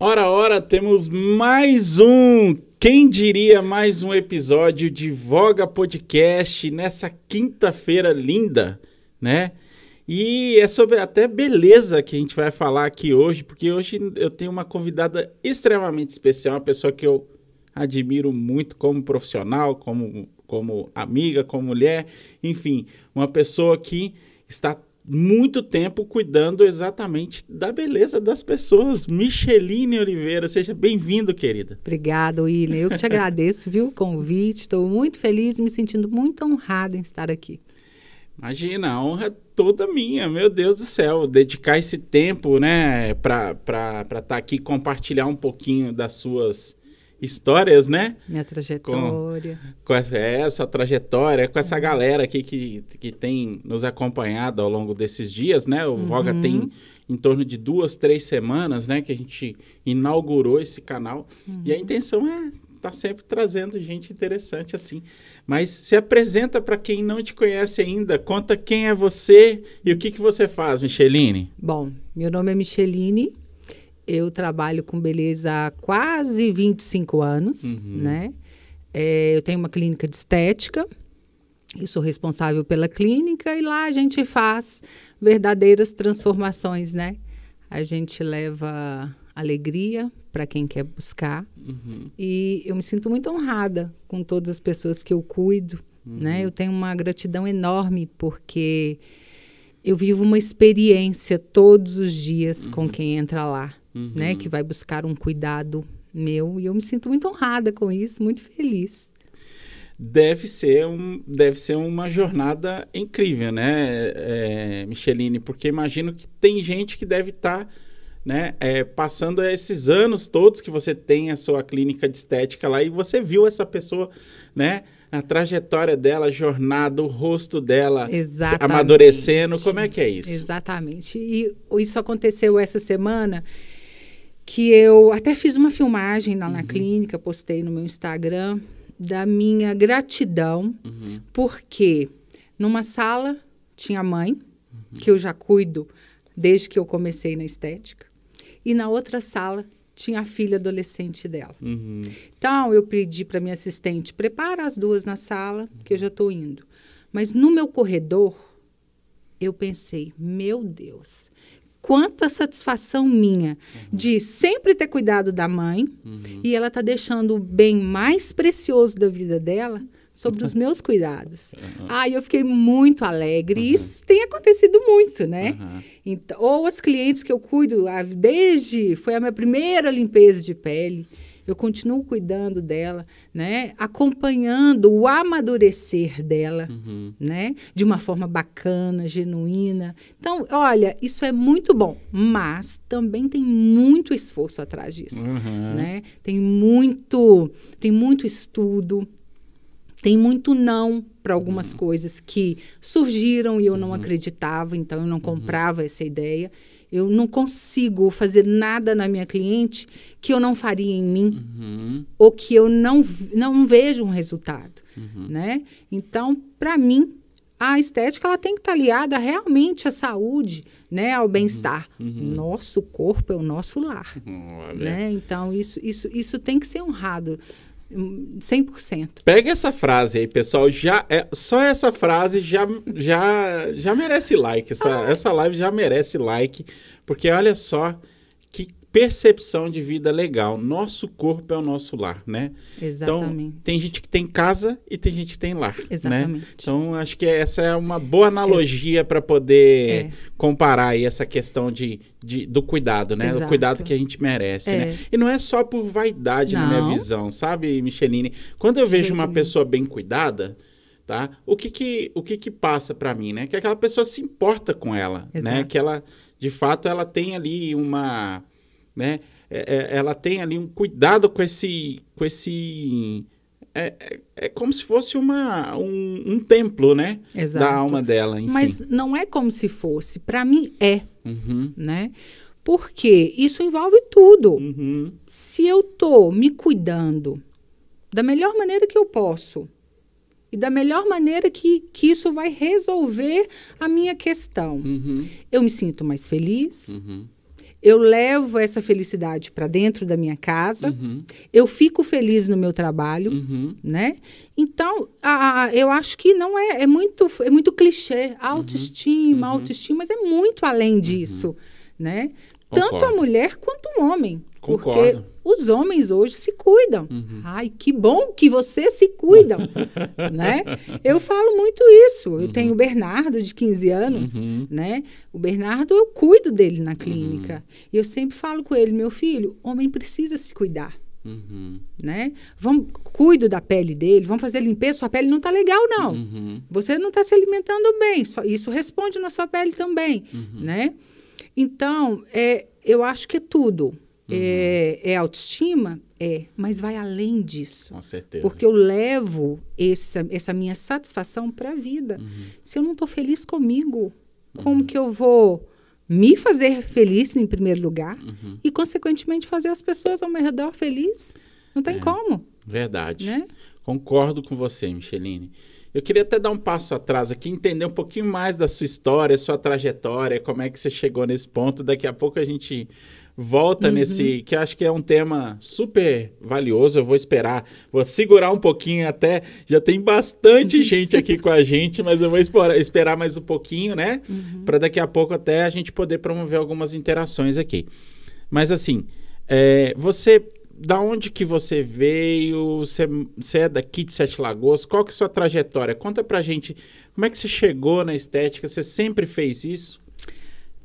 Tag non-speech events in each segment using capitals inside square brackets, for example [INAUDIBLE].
Ora, ora, temos mais um, quem diria, mais um episódio de Voga Podcast nessa quinta-feira linda, né? E é sobre até beleza que a gente vai falar aqui hoje, porque hoje eu tenho uma convidada extremamente especial, uma pessoa que eu admiro muito como profissional, como, como amiga, como mulher, enfim, uma pessoa que está muito tempo cuidando exatamente da beleza das pessoas. Micheline Oliveira, seja bem-vindo, querida. Obrigada, William. Eu que te [LAUGHS] agradeço, viu, o convite. Estou muito feliz e me sentindo muito honrada em estar aqui. Imagina, a honra é toda minha, meu Deus do céu. Dedicar esse tempo, né, para estar tá aqui compartilhar um pouquinho das suas histórias, né? Minha trajetória. Com, com essa, é, essa trajetória, com essa galera aqui que, que tem nos acompanhado ao longo desses dias, né? O uhum. Voga tem em torno de duas, três semanas, né? Que a gente inaugurou esse canal. Uhum. E a intenção é estar tá sempre trazendo gente interessante assim. Mas se apresenta para quem não te conhece ainda. Conta quem é você e o que, que você faz, Micheline. Bom, meu nome é Micheline. Eu trabalho com beleza há quase 25 anos, uhum. né? É, eu tenho uma clínica de estética. Eu sou responsável pela clínica e lá a gente faz verdadeiras transformações, né? A gente leva alegria para quem quer buscar. Uhum. E eu me sinto muito honrada com todas as pessoas que eu cuido, uhum. né? Eu tenho uma gratidão enorme porque eu vivo uma experiência todos os dias com uhum. quem entra lá uhum. né? Que vai buscar um cuidado meu. E eu me sinto muito honrada com isso, muito feliz. Deve ser, um, deve ser uma jornada incrível, né, é, Micheline? Porque imagino que tem gente que deve estar. Tá né, é, passando esses anos todos que você tem a sua clínica de estética lá e você viu essa pessoa, né, a trajetória dela, a jornada, o rosto dela Exatamente. amadurecendo, como é que é isso? Exatamente. E isso aconteceu essa semana que eu até fiz uma filmagem lá uhum. na clínica, postei no meu Instagram, da minha gratidão, uhum. porque numa sala tinha a mãe, uhum. que eu já cuido desde que eu comecei na estética, e na outra sala tinha a filha adolescente dela. Uhum. Então eu pedi para minha assistente prepara as duas na sala, que eu já estou indo. Mas no meu corredor eu pensei, meu Deus, quanta satisfação minha uhum. de sempre ter cuidado da mãe uhum. e ela tá deixando o bem mais precioso da vida dela sobre os meus cuidados. Uhum. Ah, eu fiquei muito alegre. E isso tem acontecido muito, né? Então, ou as clientes que eu cuido, desde foi a minha primeira limpeza de pele eu continuo cuidando dela, né? Acompanhando o amadurecer dela, uhum. né? De uma forma bacana, genuína. Então, olha, isso é muito bom, mas também tem muito esforço atrás disso, uhum. né? Tem muito, tem muito estudo, tem muito não para algumas uhum. coisas que surgiram e eu não uhum. acreditava, então eu não uhum. comprava essa ideia. Eu não consigo fazer nada na minha cliente que eu não faria em mim uhum. ou que eu não, não vejo um resultado, uhum. né? Então, para mim, a estética ela tem que estar tá aliada realmente à saúde, né, ao bem-estar. Uhum. uhum. Nosso corpo é o nosso lar, né? Então isso, isso, isso tem que ser honrado. 100%. Pega essa frase aí, pessoal. Já é, só essa frase já, já, já merece like. Essa, ah. essa live já merece like. Porque olha só percepção de vida legal. Nosso corpo é o nosso lar, né? Exatamente. Então, tem gente que tem casa e tem gente que tem lar. Né? Exatamente. Né? Então, acho que essa é uma boa analogia é. para poder é. comparar aí essa questão de, de do cuidado, né? Exato. Do cuidado que a gente merece, né? é. né? E não é só por vaidade, não. na minha visão, sabe, Micheline? Quando eu vejo uma pessoa bem cuidada tá? O que que, o que, que passa para mim, né? Que aquela pessoa se importa com ela, né? Exato. né? Que ela, de fato, ela tem ali uma, né? É, é, ela tem ali um cuidado com esse, com esse é, é, é, como se fosse uma, um, um templo, né? Exato. Da alma dela. Enfim. Mas não é como se fosse. Para mim é, uhum. né? Porque isso envolve tudo. Uhum. Se eu tô me cuidando da melhor maneira que eu posso e da melhor maneira que, que isso vai resolver a minha questão, uhum. eu me sinto mais feliz. Uhum eu levo essa felicidade para dentro da minha casa, uhum. eu fico feliz no meu trabalho, uhum. né? Então, a, a, eu acho que não é, é muito, é muito clichê, autoestima, uhum. autoestima, mas é muito além disso, né? Concordo. Tanto a mulher quanto o homem. Concordo. Porque os homens hoje se cuidam. Uhum. Ai, que bom que vocês se cuidam, [LAUGHS] né? Eu falo muito isso. Eu uhum. tenho o Bernardo, de 15 anos, uhum. né? O Bernardo, eu cuido dele na clínica. Uhum. E eu sempre falo com ele, meu filho, homem precisa se cuidar. Uhum. Né? Vamos, cuido da pele dele, vamos fazer limpeza, sua pele não está legal, não. Uhum. Você não está se alimentando bem, só, isso responde na sua pele também, né? Então, é, eu acho que é tudo. Uhum. É, é, autoestima? É, mas vai além disso. Com certeza. Porque eu levo essa, essa minha satisfação para a vida. Uhum. Se eu não estou feliz comigo, como uhum. que eu vou me fazer feliz em primeiro lugar uhum. e, consequentemente, fazer as pessoas ao meu redor felizes? Não tem é, como. Verdade. Né? Concordo com você, Micheline. Eu queria até dar um passo atrás aqui, entender um pouquinho mais da sua história, sua trajetória, como é que você chegou nesse ponto. Daqui a pouco a gente volta uhum. nesse, que acho que é um tema super valioso. Eu vou esperar, vou segurar um pouquinho até. Já tem bastante [LAUGHS] gente aqui com a gente, mas eu vou esperar, esperar mais um pouquinho, né? Uhum. Para daqui a pouco até a gente poder promover algumas interações aqui. Mas assim, é, você. Da onde que você veio? Você, você é daqui de Sete Lagoas? Qual que é a sua trajetória? Conta pra gente como é que você chegou na estética. Você sempre fez isso?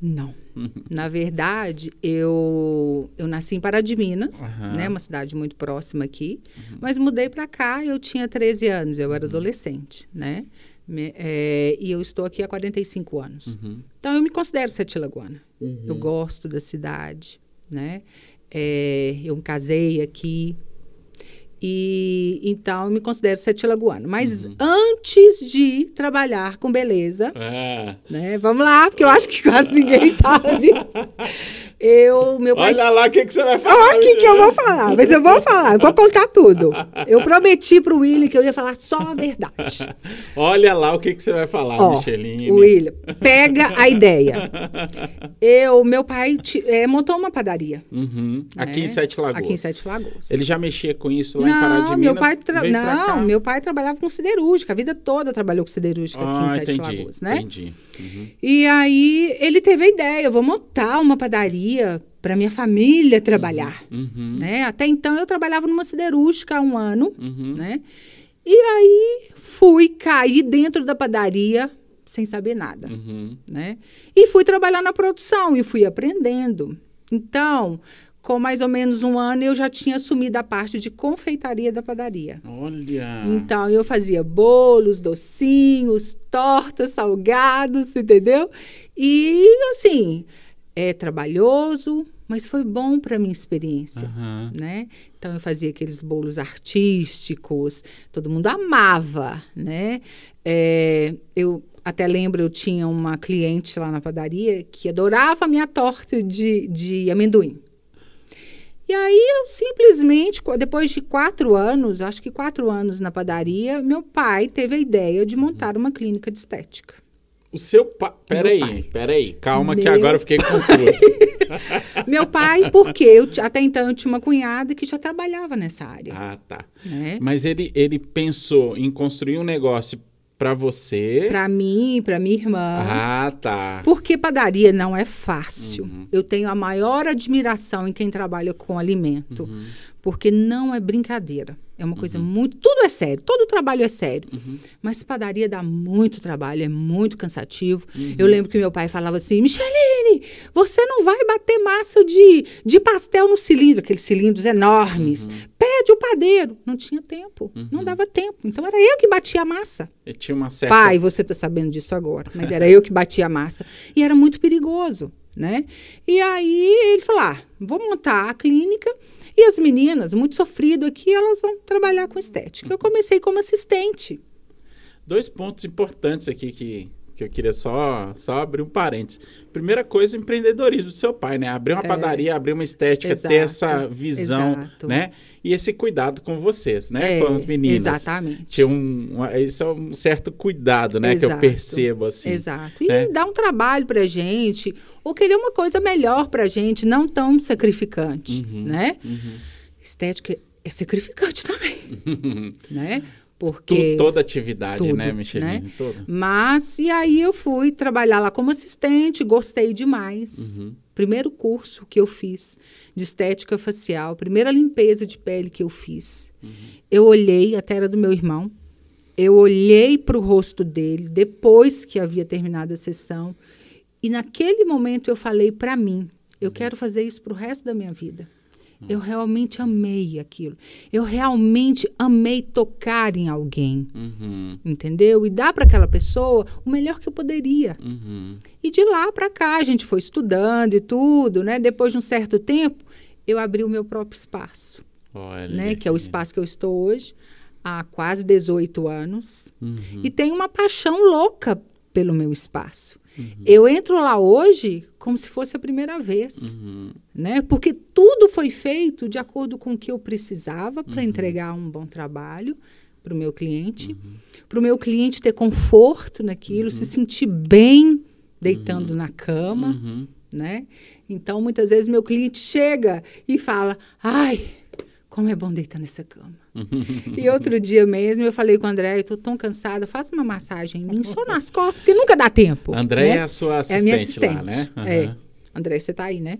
Não. [LAUGHS] Na verdade, eu, eu nasci em Pará de Minas, uhum. né, uma cidade muito próxima aqui, uhum. mas mudei para cá, eu tinha 13 anos, eu era uhum. adolescente, né? Me, é, e eu estou aqui há 45 anos. Uhum. Então, eu me considero sete lagoana. Eu uhum. gosto da cidade, né? É, eu me casei aqui, e então eu me considero sete lagoana. Mas uhum. Antes de trabalhar com beleza, é. né? Vamos lá, porque eu acho que quase ninguém [LAUGHS] sabe. Eu, meu pai... Olha lá o que, que você vai falar. Olha o que, que eu vou falar, mas eu vou [LAUGHS] falar, eu vou contar tudo. Eu prometi para o William que eu ia falar só a verdade. [LAUGHS] Olha lá o que, que você vai falar, Ó, Micheline. William, pega a ideia. Eu, meu pai é, montou uma padaria. Uhum. Né? Aqui em Sete Lagoas. Aqui em Sete Lagoas. Ele já mexia com isso lá não, em Pará de Minas? Meu pai tra... Não, meu pai trabalhava com siderúrgica, a vida toda trabalhou com siderúrgica ah, aqui em Sete entendi, Lagoas, né? Entendi. Uhum. E aí ele teve a ideia, eu vou montar uma padaria para minha família trabalhar, uhum, uhum. né? Até então eu trabalhava numa siderúrgica há um ano, uhum. né? E aí fui cair dentro da padaria sem saber nada, uhum. né? E fui trabalhar na produção e fui aprendendo. Então, com mais ou menos um ano, eu já tinha assumido a parte de confeitaria da padaria. Olha! Então, eu fazia bolos, docinhos, tortas, salgados, entendeu? E, assim, é trabalhoso, mas foi bom para minha experiência, uhum. né? Então eu fazia aqueles bolos artísticos, todo mundo amava, né? É, eu até lembro, eu tinha uma cliente lá na padaria que adorava a minha torta de, de amendoim. E aí eu simplesmente, depois de quatro anos, acho que quatro anos na padaria, meu pai teve a ideia de montar uma clínica de estética. O seu pai. Peraí, peraí. Calma, Meu... que agora eu fiquei confuso. [LAUGHS] Meu pai, porque eu, até então eu tinha uma cunhada que já trabalhava nessa área. Ah, tá. Né? Mas ele, ele pensou em construir um negócio para você. Para mim, para minha irmã. Ah, tá. Porque padaria não é fácil. Uhum. Eu tenho a maior admiração em quem trabalha com alimento. Uhum. Porque não é brincadeira. É uma coisa uhum. muito. Tudo é sério, todo trabalho é sério. Uhum. Mas padaria dá muito trabalho, é muito cansativo. Uhum. Eu lembro que meu pai falava assim: Micheline, você não vai bater massa de, de pastel no cilindro, aqueles cilindros enormes. Uhum. Pede o padeiro. Não tinha tempo, não uhum. dava tempo. Então era eu que batia a massa. E tinha uma certa. Pai, você está sabendo disso agora, mas era eu que batia a massa. E era muito perigoso, né? E aí ele falou: ah, vou montar a clínica e as meninas, muito sofrido aqui, elas vão trabalhar com estética. Eu comecei como assistente. Dois pontos importantes aqui que, que eu queria só, só abrir um parênteses. Primeira coisa, o empreendedorismo do seu pai, né? Abrir uma é, padaria, abrir uma estética, exato, ter essa visão, exato. né? E esse cuidado com vocês, né? É, com as meninas. Exatamente. Tinha um, isso é um certo cuidado, né? Exato, que eu percebo, assim. Exato. E né? dá um trabalho pra gente, ou querer uma coisa melhor pra gente, não tão sacrificante, uhum, né? Uhum. Estética é sacrificante também, [LAUGHS] né? Porque tu, toda atividade, tudo, né, Micheline? Né? Toda. Mas e aí eu fui trabalhar lá como assistente, gostei demais. Uhum. Primeiro curso que eu fiz de estética facial, primeira limpeza de pele que eu fiz. Uhum. Eu olhei, até era do meu irmão, eu olhei para o rosto dele depois que havia terminado a sessão e naquele momento eu falei para mim, eu uhum. quero fazer isso para o resto da minha vida. Nossa. Eu realmente amei aquilo. Eu realmente amei tocar em alguém. Uhum. Entendeu? E dar para aquela pessoa o melhor que eu poderia. Uhum. E de lá para cá, a gente foi estudando e tudo, né? Depois de um certo tempo, eu abri o meu próprio espaço. Olha né? Que é o espaço que eu estou hoje, há quase 18 anos. Uhum. E tenho uma paixão louca pelo meu espaço. Uhum. Eu entro lá hoje como se fosse a primeira vez, uhum. né? Porque tudo foi feito de acordo com o que eu precisava para uhum. entregar um bom trabalho para o meu cliente, uhum. para o meu cliente ter conforto naquilo, se uhum. sentir bem deitando na cama, né? Então muitas vezes meu cliente chega e fala, ai como é bom deitar nessa cama. E outro dia mesmo eu falei com o André, eu tô tão cansada, faz uma massagem em mim, só nas costas, porque nunca dá tempo. André né? é a sua assistente, é a minha assistente lá, né? Uhum. É. André, você tá aí, né?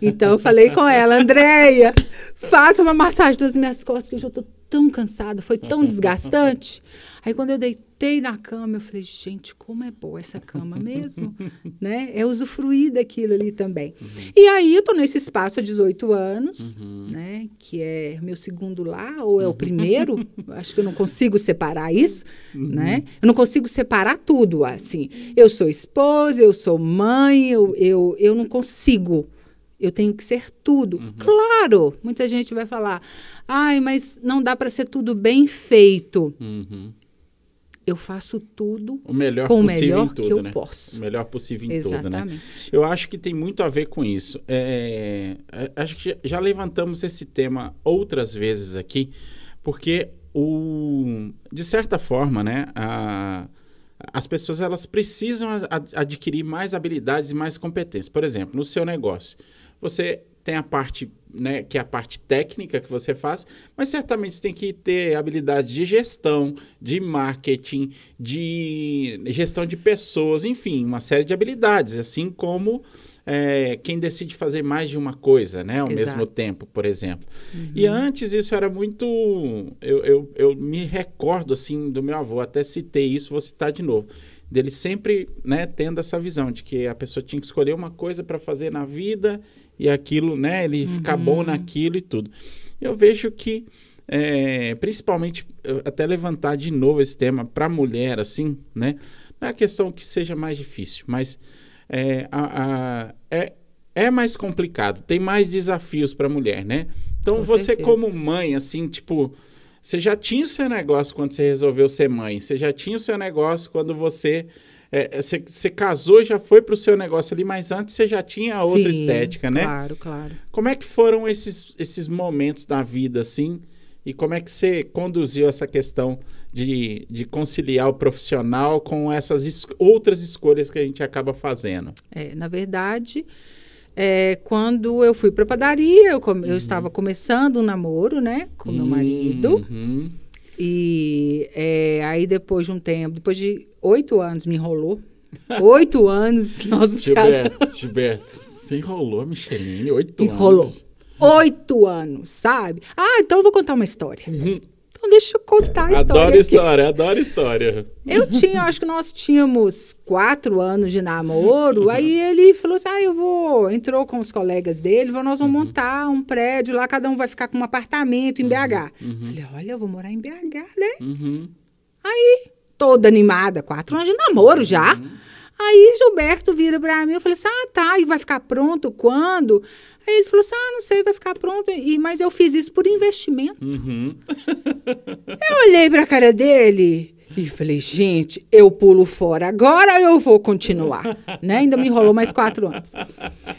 Então eu falei com ela, Andréia, faça uma massagem das minhas costas, que eu já tô tão cansada, foi tão desgastante. Aí quando eu deitei na cama, eu falei, gente, como é boa essa cama mesmo, né? É usufruir daquilo ali também. Uhum. E aí eu tô nesse espaço há 18 anos, uhum. né? Que é meu segundo lar, ou é o primeiro, [LAUGHS] acho que eu não consigo separar isso, uhum. né? Eu não consigo separar tudo, assim. Eu sou esposa, eu sou mãe, eu, eu, eu não consigo eu tenho que ser tudo. Uhum. Claro, muita gente vai falar, ai, mas não dá para ser tudo bem feito. Uhum. Eu faço tudo o melhor com o melhor tudo, que eu né? posso. O melhor possível em Exatamente. tudo, né? Eu acho que tem muito a ver com isso. É, é, acho que já levantamos esse tema outras vezes aqui, porque o, de certa forma, né, a, as pessoas elas precisam adquirir mais habilidades e mais competências. Por exemplo, no seu negócio, você tem a parte, né, que é a parte técnica que você faz, mas certamente você tem que ter habilidades de gestão, de marketing, de gestão de pessoas, enfim, uma série de habilidades, assim como é, quem decide fazer mais de uma coisa, né, ao Exato. mesmo tempo, por exemplo. Uhum. E antes isso era muito, eu, eu, eu me recordo assim do meu avô, até citei isso, vou citar de novo dele sempre né, tendo essa visão de que a pessoa tinha que escolher uma coisa para fazer na vida e aquilo, né, ele uhum. ficar bom naquilo e tudo. Eu vejo que, é, principalmente, até levantar de novo esse tema para a mulher, assim, né, não é a questão que seja mais difícil, mas é, a, a, é, é mais complicado, tem mais desafios para a mulher, né? Então, Com você certeza. como mãe, assim, tipo, você já tinha o seu negócio quando você resolveu ser mãe, você já tinha o seu negócio quando você é, é, você, você casou e já foi para o seu negócio ali, mas antes você já tinha outra Sim, estética, né? Claro, claro. Como é que foram esses, esses momentos da vida, assim? E como é que você conduziu essa questão de, de conciliar o profissional com essas es outras escolhas que a gente acaba fazendo? É, na verdade, é, quando eu fui para a padaria, eu, uhum. eu estava começando um namoro, né? Com meu marido. Uhum. E é, aí, depois de um tempo, depois de oito anos, me enrolou. [LAUGHS] Oito anos, nós nos Gilberto, Gilberto, você enrolou a Micheline, oito anos. Enrolou. Oito anos, sabe? Ah, então eu vou contar uma história. Uhum. Então deixa eu contar a história. Adoro história, adoro história. Eu tinha, acho que nós tínhamos quatro anos de namoro. Uhum. Aí ele falou assim: ah, eu vou. Entrou com os colegas dele, nós vamos uhum. montar um prédio lá, cada um vai ficar com um apartamento em uhum. BH. Uhum. Falei, olha, eu vou morar em BH, né? Uhum. Aí, toda animada, quatro anos de namoro já. Uhum. Aí Gilberto vira para mim, eu falei assim: ah, tá, e vai ficar pronto quando? Aí ele falou assim: ah, não sei, vai ficar pronto. E, mas eu fiz isso por investimento. Uhum. [LAUGHS] eu olhei para a cara dele E falei, gente, eu pulo fora agora eu vou continuar. né? Ainda me enrolou mais quatro anos.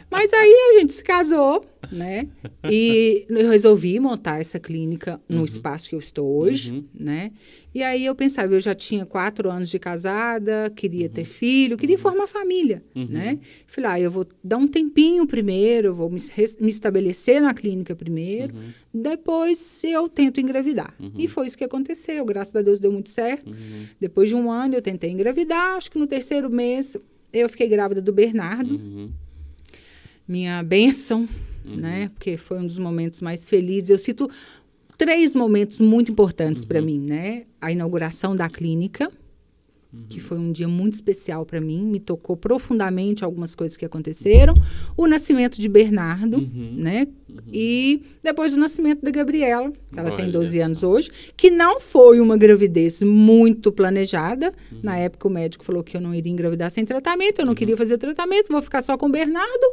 Mas aí a gente se casou, né? E eu resolvi montar essa clínica no uhum. espaço que eu estou hoje, uhum. né? E aí eu pensava, eu já tinha quatro anos de casada, queria uhum. ter filho, queria uhum. formar família, uhum. né? Falei, ah, eu vou dar um tempinho primeiro, vou me, me estabelecer na clínica primeiro, uhum. depois eu tento engravidar. Uhum. E foi isso que aconteceu, graças a Deus deu muito certo. Uhum. Depois de um ano eu tentei engravidar, acho que no terceiro mês eu fiquei grávida do Bernardo. Minha bênção, né? Porque foi um dos momentos mais felizes. Eu cito três momentos muito importantes uhum. para mim, né? A inauguração da clínica, uhum. que foi um dia muito especial para mim, me tocou profundamente algumas coisas que aconteceram. O nascimento de Bernardo, uhum. né? Uhum. E depois o nascimento da Gabriela, que ela Olha tem 12 anos hoje, que não foi uma gravidez muito planejada. Uhum. Na época o médico falou que eu não iria engravidar sem tratamento, eu não uhum. queria fazer tratamento, vou ficar só com Bernardo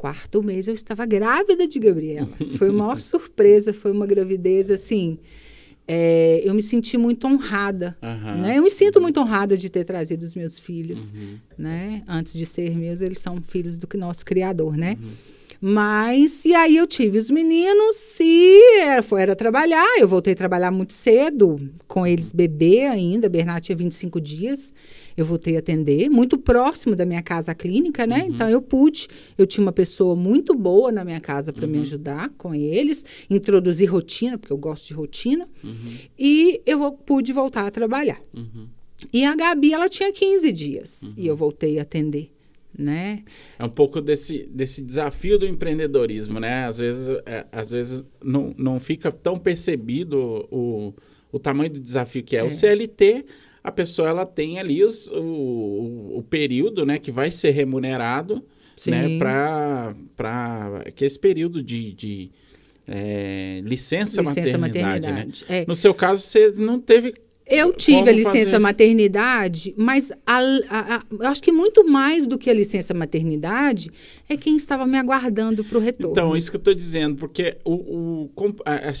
quarto mês eu estava grávida de Gabriela. Foi uma maior [LAUGHS] surpresa, foi uma gravidez assim. É, eu me senti muito honrada, uhum. né? Eu me sinto muito honrada de ter trazido os meus filhos, uhum. né? Antes de ser meus, eles são filhos do nosso Criador, né? Uhum. Mas, e aí eu tive os meninos e era, foi, era trabalhar. Eu voltei a trabalhar muito cedo, com eles bebê ainda. Bernardo tinha 25 dias eu voltei a atender, muito próximo da minha casa clínica, né? Uhum. Então eu pude, eu tinha uma pessoa muito boa na minha casa para uhum. me ajudar com eles, introduzir rotina, porque eu gosto de rotina, uhum. e eu pude voltar a trabalhar. Uhum. E a Gabi, ela tinha 15 dias e eu voltei a atender. Né? É um pouco desse, desse desafio do empreendedorismo, né? Às vezes, é, às vezes não, não fica tão percebido o, o tamanho do desafio que é. é. O CLT, a pessoa ela tem ali os, o, o período né, que vai ser remunerado né, para que esse período de, de é, licença, licença maternidade. Né? maternidade. Né? É. No seu caso, você não teve eu tive a licença maternidade, mas a, a, a, eu acho que muito mais do que a licença maternidade é quem estava me aguardando para o retorno. Então, isso que eu estou dizendo, porque o, o,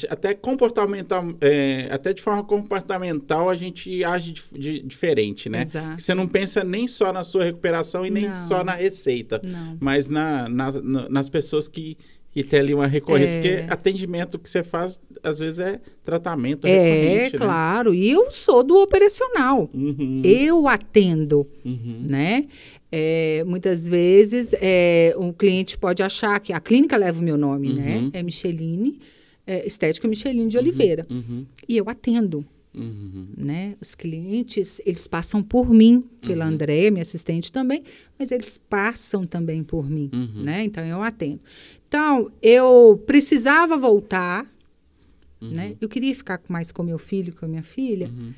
até comportamental, é, até de forma comportamental a gente age de, de, diferente, né? Exato. Você não pensa nem só na sua recuperação e nem não. só na receita, não. mas na, na, na, nas pessoas que e ter ali uma recorrência, é. porque atendimento que você faz, às vezes, é tratamento É, né? claro. E eu sou do operacional. Uhum. Eu atendo, uhum. né? É, muitas vezes, é, um cliente pode achar que a clínica leva o meu nome, né? uhum. né? É Micheline, é, Estética Micheline de uhum. Oliveira. Uhum. E eu atendo. Uhum. Né? Os clientes, eles passam por mim, pela uhum. Andréia, minha assistente também, mas eles passam também por mim, uhum. né? Então, eu atendo. Então, eu precisava voltar, uhum. né? Eu queria ficar mais com meu filho, com a minha filha. Uhum.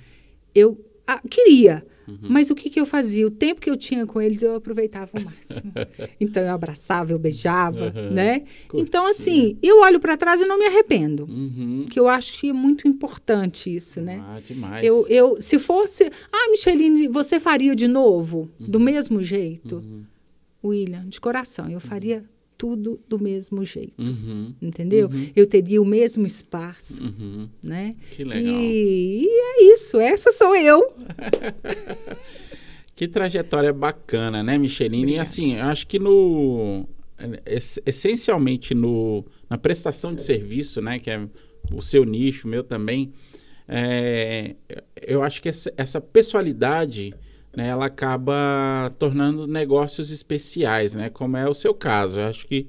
Eu ah, queria, uhum. mas o que, que eu fazia? O tempo que eu tinha com eles, eu aproveitava o máximo. [LAUGHS] então, eu abraçava, eu beijava, né? Então, assim, eu olho para trás e não me arrependo. Uhum. Que eu acho que é muito importante isso, né? Ah, demais. Eu, eu, se fosse... Ah, Micheline, você faria de novo? Do uhum. mesmo jeito? Uhum. William, de coração, eu faria tudo do mesmo jeito. Uhum, entendeu? Uhum. Eu teria o mesmo espaço, uhum. né? Que legal. E, e, é isso, essa sou eu. [LAUGHS] que trajetória bacana, né, Micheline? E assim, acho que no essencialmente no, na prestação de serviço, né, que é o seu nicho, o meu também, é, eu acho que essa, essa pessoalidade né, ela acaba tornando negócios especiais, né, como é o seu caso. Eu acho que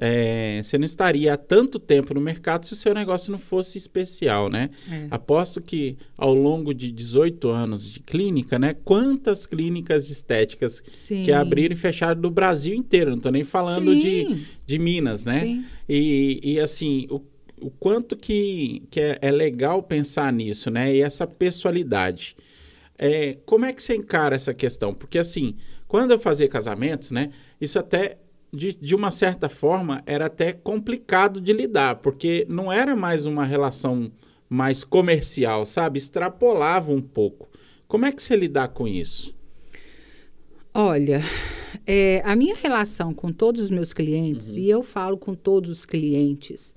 é, você não estaria há tanto tempo no mercado se o seu negócio não fosse especial, né? É. Aposto que ao longo de 18 anos de clínica, né? Quantas clínicas estéticas Sim. que abriram e fecharam do Brasil inteiro, não estou nem falando de, de Minas, né? E, e assim, o, o quanto que, que é, é legal pensar nisso, né? E essa pessoalidade. É, como é que você encara essa questão? Porque assim, quando eu fazia casamentos, né, isso até de, de uma certa forma era até complicado de lidar, porque não era mais uma relação mais comercial, sabe? Extrapolava um pouco. Como é que você lidar com isso? Olha, é, a minha relação com todos os meus clientes, uhum. e eu falo com todos os clientes,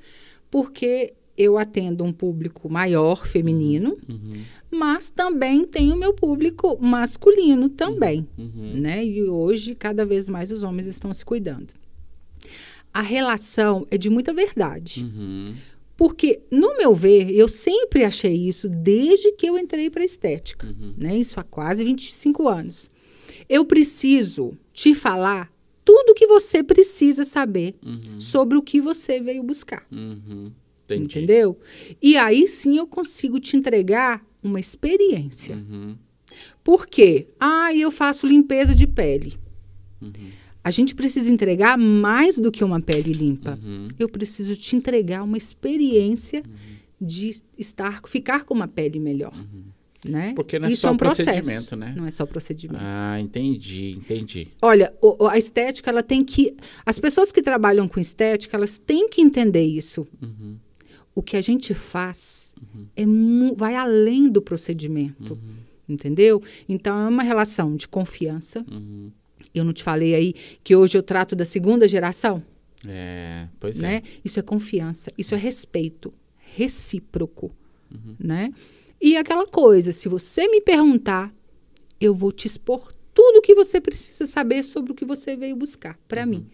porque eu atendo um público maior, feminino, uhum. Mas também tenho meu público masculino também, uhum. né? E hoje, cada vez mais, os homens estão se cuidando. A relação é de muita verdade. Uhum. Porque, no meu ver, eu sempre achei isso desde que eu entrei para a estética, uhum. né? Isso há quase 25 anos. Eu preciso te falar tudo o que você precisa saber uhum. sobre o que você veio buscar. Uhum. Entendeu? E aí sim eu consigo te entregar uma experiência. Uhum. Por quê? Ah, eu faço limpeza de pele. Uhum. A gente precisa entregar mais do que uma pele limpa. Uhum. Eu preciso te entregar uma experiência uhum. de estar, ficar com uma pele melhor. Uhum. Né? Porque não é Isso só é um procedimento, processo, né? Não é só procedimento. Ah, entendi, entendi. Olha, o, a estética, ela tem que. As pessoas que trabalham com estética, elas têm que entender isso. Uhum o que a gente faz uhum. é vai além do procedimento. Uhum. Entendeu? Então é uma relação de confiança. Uhum. Eu não te falei aí que hoje eu trato da segunda geração? É, pois né? é. Isso é confiança, isso é respeito recíproco, né? E aquela coisa, se você me perguntar, eu vou te expor tudo o que você precisa saber sobre o que você veio buscar para mim.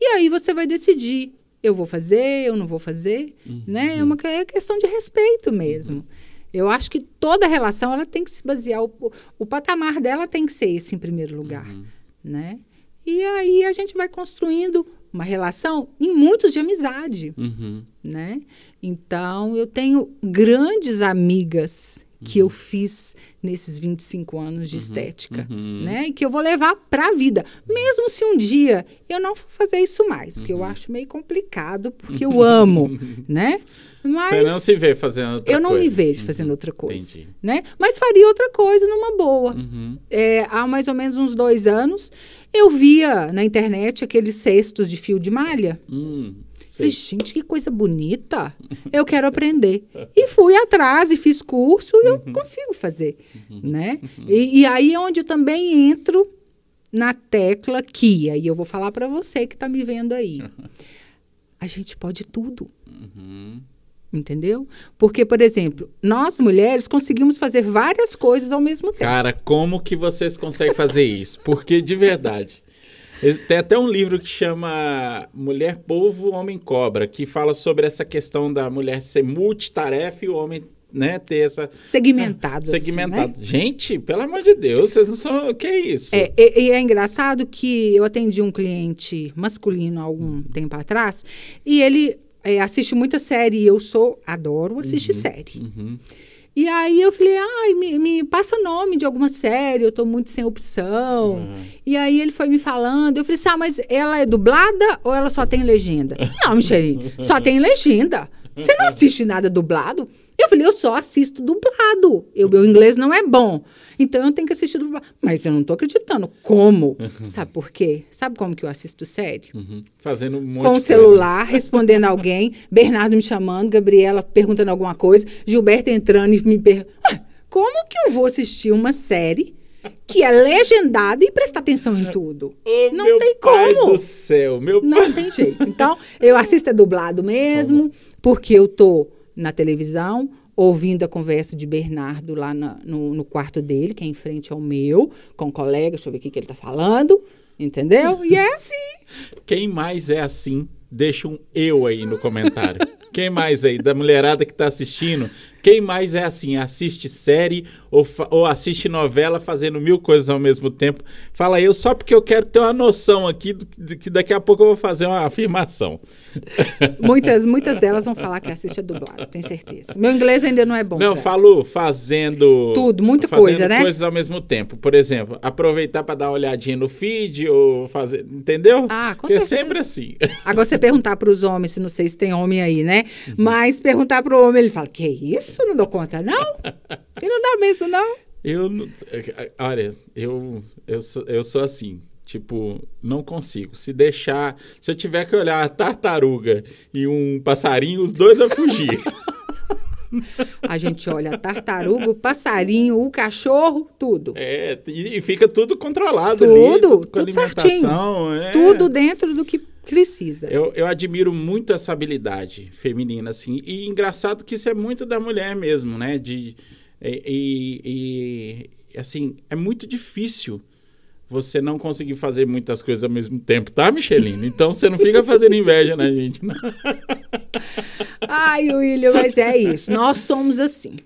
E aí você vai decidir eu vou fazer, eu não vou fazer, uhum. né? É uma é questão de respeito mesmo. Uhum. Eu acho que toda relação ela tem que se basear o, o patamar dela tem que ser esse em primeiro lugar, uhum. né? E aí a gente vai construindo uma relação em muitos de amizade, uhum. né? Então eu tenho grandes amigas que eu uhum. fiz nesses 25 anos de uhum, estética, uhum. né? E que eu vou levar para a vida, mesmo se um dia eu não for fazer isso mais, uhum. porque eu acho meio complicado, porque eu [LAUGHS] amo, né? Mas Você não se vê fazendo outra Eu não coisa. me vejo fazendo uhum. outra coisa, Entendi. né? Mas faria outra coisa numa boa. Uhum. É, há mais ou menos uns dois anos, eu via na internet aqueles cestos de fio de malha. Hum. Falei, gente, que coisa bonita. Eu quero aprender. E fui atrás e fiz curso e eu uhum. consigo fazer, uhum. né? Uhum. E, e, aí é onde eu também entro na tecla que, aí eu vou falar para você que está me vendo aí. [LAUGHS] A gente pode tudo. Uhum. Entendeu? Porque, por exemplo, nós mulheres conseguimos fazer várias coisas ao mesmo tempo. Cara, como que vocês conseguem fazer isso? Porque, de verdade, tem até um livro que chama Mulher Povo, Homem Cobra, que fala sobre essa questão da mulher ser multitarefa e o homem né, ter essa. Segmentado. Ah, segmentado. Assim, né? Gente, pelo amor de Deus, vocês não são. O que é isso? É, e, e, é engraçado que eu atendi um cliente masculino há algum tempo atrás e ele é, assiste muita série. E eu sou. Adoro assistir uhum, série. Uhum. E aí eu falei, ai, me, me, passa nome de alguma série, eu tô muito sem opção. Uhum. E aí ele foi me falando, eu falei assim, ah, mas ela é dublada ou ela só tem legenda? [LAUGHS] não, Michele, só tem legenda. Você não [LAUGHS] assiste nada dublado? Eu falei, eu só assisto dublado. Eu, meu inglês não é bom. Então eu tenho que assistir dublado. Mas eu não estou acreditando. Como? Uhum. Sabe por quê? Sabe como que eu assisto série? Uhum. Fazendo um monte Com o celular, respondendo alguém, Bernardo me chamando, Gabriela perguntando alguma coisa, Gilberto entrando e me perguntando. Ah, como que eu vou assistir uma série que é legendada e prestar atenção em tudo. [LAUGHS] Oh, não meu tem pai como. do céu, meu Não pai. tem jeito. Então, eu assisto é dublado mesmo, como? porque eu tô na televisão, ouvindo a conversa de Bernardo lá na, no, no, quarto dele, que é em frente ao meu, com um colega, deixa eu ver o que ele está falando, entendeu? E é assim. [LAUGHS] Quem mais é assim, deixa um eu aí no comentário. Quem mais aí, da mulherada que está assistindo, quem mais é assim, assiste série ou, ou, assiste novela fazendo mil coisas ao mesmo tempo? Fala eu só porque eu quero ter uma noção aqui do, de que daqui a pouco eu vou fazer uma afirmação. [LAUGHS] Muitas, muitas delas vão falar que assiste a dublado, tenho certeza. Meu inglês ainda não é bom. Não, falo fazendo. Tudo, muita fazendo coisa, né? coisas ao mesmo tempo. Por exemplo, aproveitar para dar uma olhadinha no feed ou fazer. Entendeu? Ah, com Porque certeza. é sempre assim. Agora você perguntar para os homens, se não sei se tem homem aí, né? Uhum. Mas perguntar para o homem, ele fala: Que isso? Isso não dou conta, não? E não dá mesmo, não? Eu, olha, eu, eu, sou, eu sou assim, tipo, não consigo. Se deixar, se eu tiver que olhar a tartaruga e um passarinho, os dois vão fugir. A gente olha a tartaruga, o passarinho, o cachorro, tudo. É, e, fica tudo controlado tudo, ali. Tudo, tudo certinho. É. Tudo dentro do que Precisa. Eu, eu admiro muito essa habilidade feminina, assim. E engraçado que isso é muito da mulher mesmo, né? De, e, e, assim, é muito difícil você não conseguir fazer muitas coisas ao mesmo tempo, tá, Michelino? Então você não fica fazendo inveja na gente, não. [LAUGHS] Ai, William, mas é isso. Nós somos assim.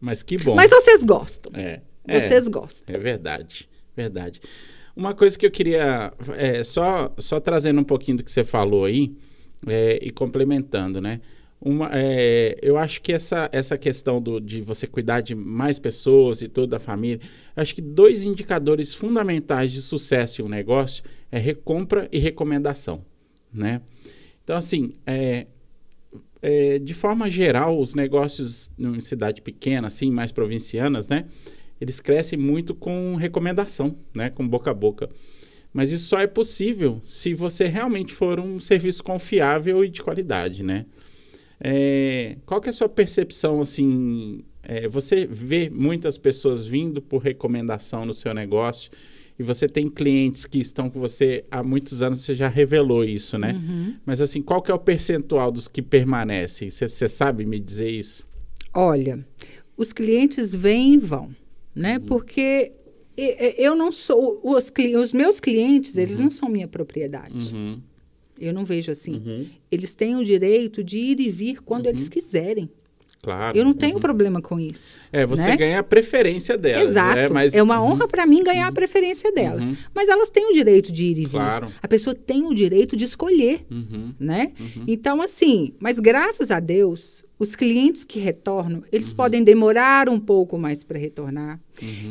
Mas que bom. Mas vocês gostam. É. Vocês é, gostam. É verdade. Verdade. Uma coisa que eu queria, é, só, só trazendo um pouquinho do que você falou aí, é, e complementando, né? Uma, é, eu acho que essa, essa questão do, de você cuidar de mais pessoas e toda a família, acho que dois indicadores fundamentais de sucesso em um negócio é recompra e recomendação, né? Então, assim, é, é, de forma geral, os negócios em cidade pequena, assim, mais provincianas, né? Eles crescem muito com recomendação, né? Com boca a boca. Mas isso só é possível se você realmente for um serviço confiável e de qualidade, né? É, qual que é a sua percepção, assim, é, você vê muitas pessoas vindo por recomendação no seu negócio e você tem clientes que estão com você há muitos anos, você já revelou isso, né? Uhum. Mas, assim, qual que é o percentual dos que permanecem? Você sabe me dizer isso? Olha, os clientes vêm e vão, né? Uhum. Porque eu não sou... Os, os meus clientes, uhum. eles não são minha propriedade. Uhum. Eu não vejo assim. Uhum. Eles têm o direito de ir e vir quando uhum. eles quiserem. Claro. Eu não tenho uhum. problema com isso. É, você né? ganha a preferência delas. Exato. Né? Mas, é uma uhum. honra para mim ganhar a uhum. preferência delas. Uhum. Mas elas têm o direito de ir e vir. Claro. A pessoa tem o direito de escolher, né? Então, assim, mas graças a Deus, os clientes que retornam, eles podem demorar um pouco mais para retornar.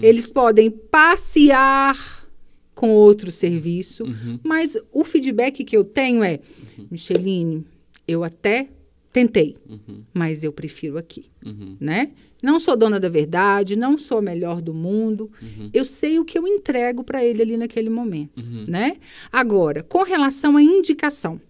Eles podem passear com outro serviço. Uhum. Mas o feedback que eu tenho é, uhum. Micheline, eu até tentei, uhum. mas eu prefiro aqui, uhum. né? Não sou dona da verdade, não sou a melhor do mundo. Uhum. Eu sei o que eu entrego para ele ali naquele momento, uhum. né? Agora, com relação à indicação,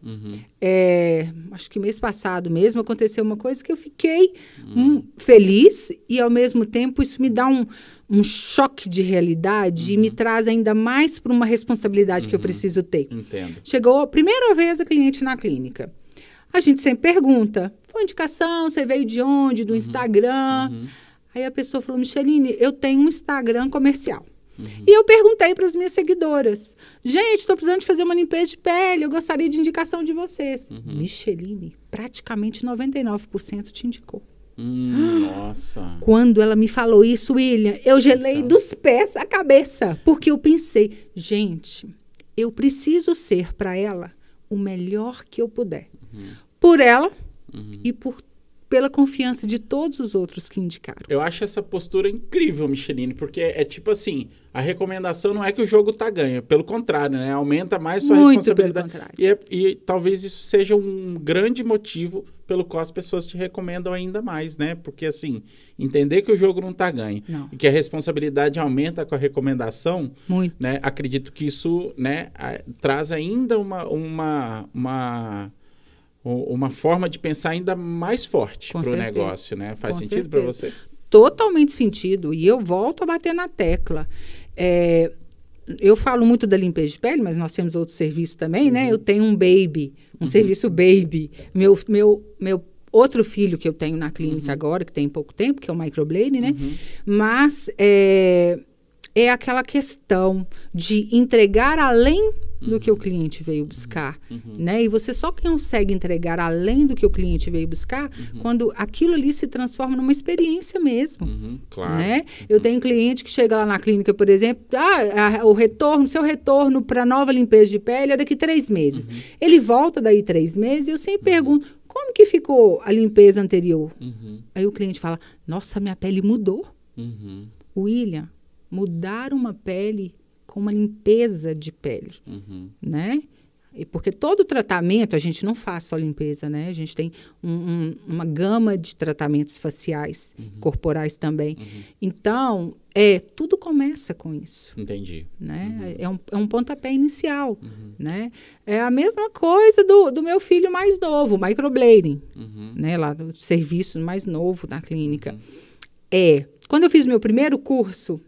é, acho que mês passado mesmo aconteceu uma coisa que eu fiquei um, feliz e ao mesmo tempo isso me dá um um choque de realidade uhum. e me uhum. traz ainda mais para uma responsabilidade uhum. que eu uhum. preciso ter. Entendo. Chegou a primeira vez a cliente na clínica. A gente sempre pergunta: foi indicação? Você veio de onde? Do uhum. Instagram? Uhum. Aí a pessoa falou: Micheline, eu tenho um Instagram comercial. E eu perguntei para as minhas seguidoras: gente, estou precisando de fazer uma limpeza de pele, eu gostaria de indicação de vocês. Micheline, praticamente 99% te indicou. Hum, nossa. Quando ela me falou isso, William, eu gelei Nossa. dos pés à cabeça, porque eu pensei, gente, eu preciso ser para ela o melhor que eu puder. Uhum. Por ela uhum. e por pela confiança de todos os outros que indicaram. Eu acho essa postura incrível, Micheline, porque é, tipo assim, a recomendação não é que o jogo tá ganho, pelo contrário, né? Aumenta mais sua Muito responsabilidade. Pelo contrário. E, é, e talvez isso seja um grande motivo pelo qual as pessoas te recomendam ainda mais, né? Porque assim, entender que o jogo não tá ganho não. e que a responsabilidade aumenta com a recomendação, Muito. né? Acredito que isso, né, a, traz ainda uma, uma, uma uma forma de pensar ainda mais forte para o negócio, né? Faz Com sentido para você? Totalmente sentido. E eu volto a bater na tecla. É, eu falo muito da limpeza de pele, mas nós temos outros serviços também, né? uhum. né? Eu tenho um baby, um uhum. serviço baby. Meu, meu, meu outro filho que eu tenho na clínica uhum. agora, que tem pouco tempo, que é o microblade, né? Uhum. Mas é, é aquela questão de entregar além do uhum. que o uhum. cliente veio buscar, uhum. né? E você só consegue entregar além do que o cliente veio buscar uhum. quando aquilo ali se transforma numa experiência mesmo, uhum. claro. né? Eu tenho cliente que chega lá na clínica, por exemplo, ah, a, o retorno, seu retorno para nova limpeza de pele é daqui três meses. Uhum. Ele volta daí três meses e eu sempre pergunto como que ficou a limpeza anterior. Aí o cliente fala, nossa, minha pele mudou. William, mudar uma pele com uma limpeza de pele, uhum. né? E porque todo tratamento, a gente não faz só limpeza, né? A gente tem um, um, uma gama de tratamentos faciais, uhum. corporais também. Uhum. Então, é, tudo começa com isso. Entendi. Né? Uhum. É, um, é um pontapé inicial, uhum. né? É a mesma coisa do, do meu filho mais novo, microblading, uhum. né? Lá do serviço mais novo na clínica. É, quando eu fiz meu primeiro curso,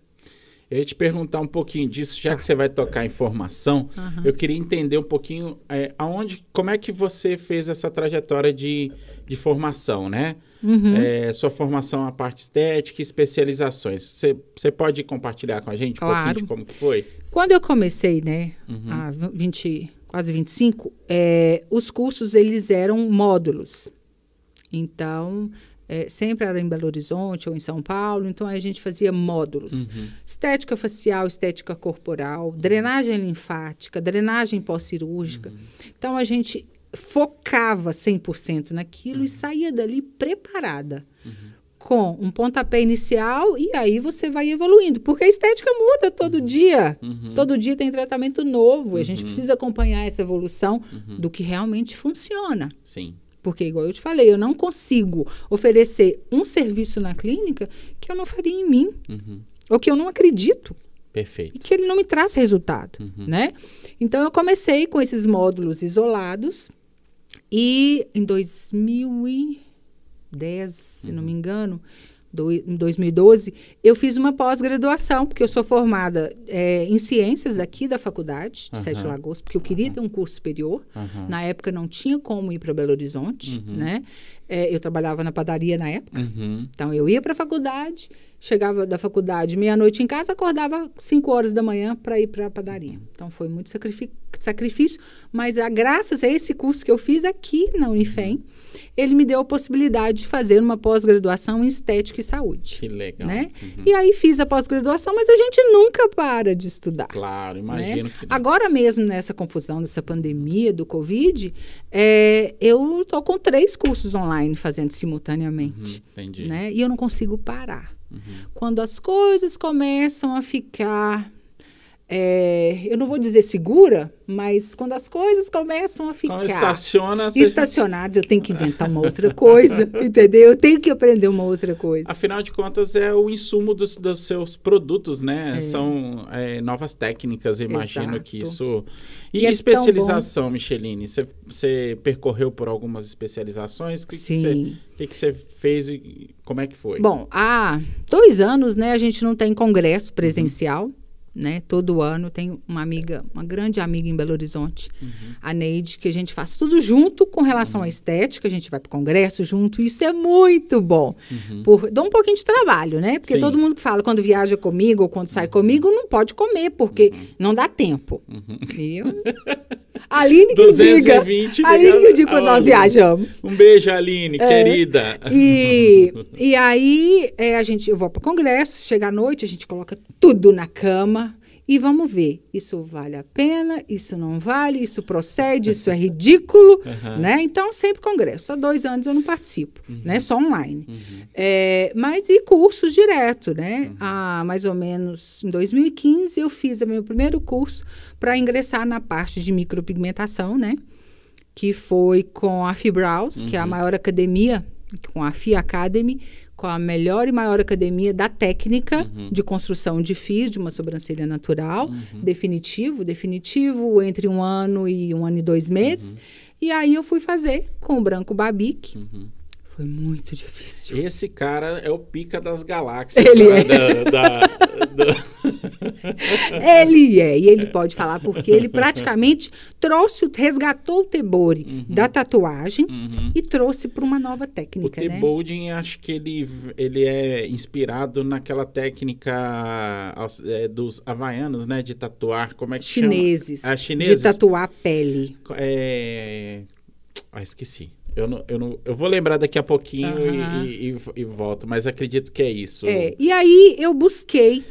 Eu ia te perguntar um pouquinho disso, já que você vai tocar em formação, uhum. eu queria entender um pouquinho é, aonde, como é que você fez essa trajetória de, de formação, né? Uhum. É, sua formação a parte estética e especializações. Você, você pode compartilhar com a gente claro. um pouquinho de como que foi? Quando eu comecei, né, uhum. há 20, quase 25, é, os cursos eles eram módulos. Então, é, sempre era em Belo Horizonte ou em São Paulo, então a gente fazia módulos. Uhum. Estética facial, estética corporal, drenagem linfática, drenagem pós-cirúrgica. Uhum. Então a gente focava 100% naquilo uhum. e saía dali preparada. Uhum. Com um pontapé inicial e aí você vai evoluindo. Porque a estética muda todo uhum. dia. Uhum. Todo dia tem tratamento novo. A gente precisa acompanhar essa evolução do que realmente funciona. Sim. Porque, igual eu te falei, eu não consigo oferecer um serviço na clínica que eu não faria em mim. Uhum. Ou que eu não acredito. Perfeito. E que ele não me traz resultado, uhum. né? Então, eu comecei com esses módulos isolados. E em 2010, se não me uhum. engano, do, em 2012, eu fiz uma pós-graduação, porque eu sou formada é, em ciências daqui da faculdade, de uhum. Sete Lagoas, porque eu queria uhum. ter um curso superior. Uhum. Na época não tinha como ir para Belo Horizonte, uhum. né? É, eu trabalhava na padaria na época. Uhum. Então, eu ia para a faculdade, chegava da faculdade meia-noite em casa, acordava 5 horas da manhã para ir para a padaria. Uhum. Então, foi muito sacrifício, mas a, graças a esse curso que eu fiz aqui na Unifem, ele me deu a possibilidade de fazer uma pós-graduação em estética e saúde. Que legal. Né? Uhum. E aí fiz a pós-graduação, mas a gente nunca para de estudar. Claro, imagino né? que. Agora mesmo, nessa confusão, dessa pandemia do Covid, é, eu estou com três cursos online fazendo simultaneamente. Uhum, entendi. Né? E eu não consigo parar. Uhum. Quando as coisas começam a ficar é, eu não vou dizer segura, mas quando as coisas começam a ficar estaciona, estacionadas, eu tenho que inventar uma outra coisa, [LAUGHS] entendeu? Eu tenho que aprender uma outra coisa. Afinal de contas, é o insumo dos, dos seus produtos, né? É. São é, novas técnicas, imagino Exato. que isso... E, e é especialização, Micheline? Você percorreu por algumas especializações? Que Sim. O que você fez e como é que foi? Bom, há dois anos, né, a gente não tem congresso presencial. Uhum né? Todo ano tem uma amiga, uma grande amiga em Belo Horizonte, uhum. a Neide, que a gente faz tudo junto com relação uhum. à estética, a gente vai para o congresso junto, isso é muito bom. Uhum. Por, dá um pouquinho de trabalho, né? Porque Sim. todo mundo que fala quando viaja comigo ou quando sai uhum. comigo não pode comer, porque uhum. não dá tempo. Uhum. Eu... [LAUGHS] Aline que 220, diga. Aline que diga quando nós viajamos. Um beijo, Aline, é, querida. E, [LAUGHS] e aí é, a gente, eu vou para o congresso, chega à noite, a gente coloca tudo na cama e vamos ver, isso vale a pena, isso não vale, isso procede, isso é ridículo, [LAUGHS] uhum. né? Então, sempre congresso. Há dois anos eu não participo, uhum. né? Só online. Uhum. É, mas e cursos direto, né? Uhum. Há mais ou menos, em 2015, eu fiz o meu primeiro curso para ingressar na parte de micropigmentação, né? Que foi com a Fibraus, que é a uhum. maior academia, com a FI Academy, com a melhor e maior academia da técnica uhum. de construção de fios de uma sobrancelha natural, uhum. definitivo, definitivo entre um ano e um ano e dois meses. Uhum. E aí eu fui fazer com o branco Babic. Uhum. Foi muito difícil. Esse cara é o pica das galáxias. Ele é. Da, da, [LAUGHS] ele é. E ele pode falar porque ele praticamente trouxe, resgatou o tebore uhum. da tatuagem uhum. e trouxe para uma nova técnica. O tebolding, né? acho que ele, ele é inspirado naquela técnica é, dos havaianos, né? De tatuar. Como é que chineses, chama? Ah, chineses. De tatuar a pele. É... Ah, esqueci. Eu, não, eu, não, eu vou lembrar daqui a pouquinho uhum. e, e, e, volto, mas acredito que é isso. É, e aí eu busquei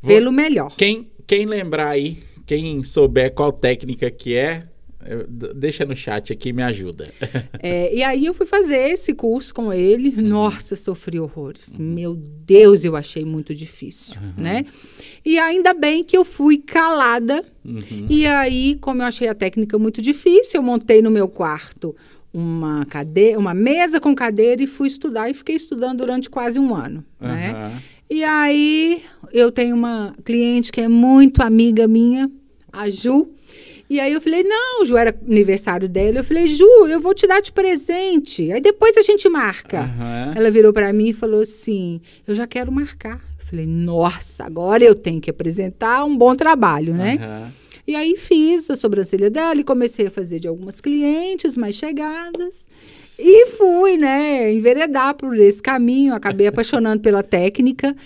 vou, pelo melhor. Quem, quem lembrar aí, quem souber qual técnica que é, deixa no chat aqui me ajuda. [LAUGHS] É, e aí eu fui fazer esse curso com ele. Uhum. Nossa, sofri horrores. Uhum. Meu Deus, eu achei muito difícil, uhum. né? E ainda bem que eu fui calada. Uhum. E aí, como eu achei a técnica muito difícil, eu montei no meu quarto uma cadeira, uma mesa com cadeira e fui estudar e fiquei estudando durante quase um ano, uhum. né? E aí eu tenho uma cliente que é muito amiga minha, a Ju. E aí eu falei, não, Ju, era aniversário dela. Eu falei, Ju, eu vou te dar de presente. Aí depois a gente marca. Uhum. Ela virou para mim e falou assim, eu já quero marcar Falei, nossa, agora eu tenho que apresentar um bom trabalho, né? Uhum. E aí fiz a sobrancelha dela e comecei a fazer de algumas clientes mais chegadas. E fui, né, enveredar por esse caminho. Acabei [LAUGHS] apaixonando pela técnica.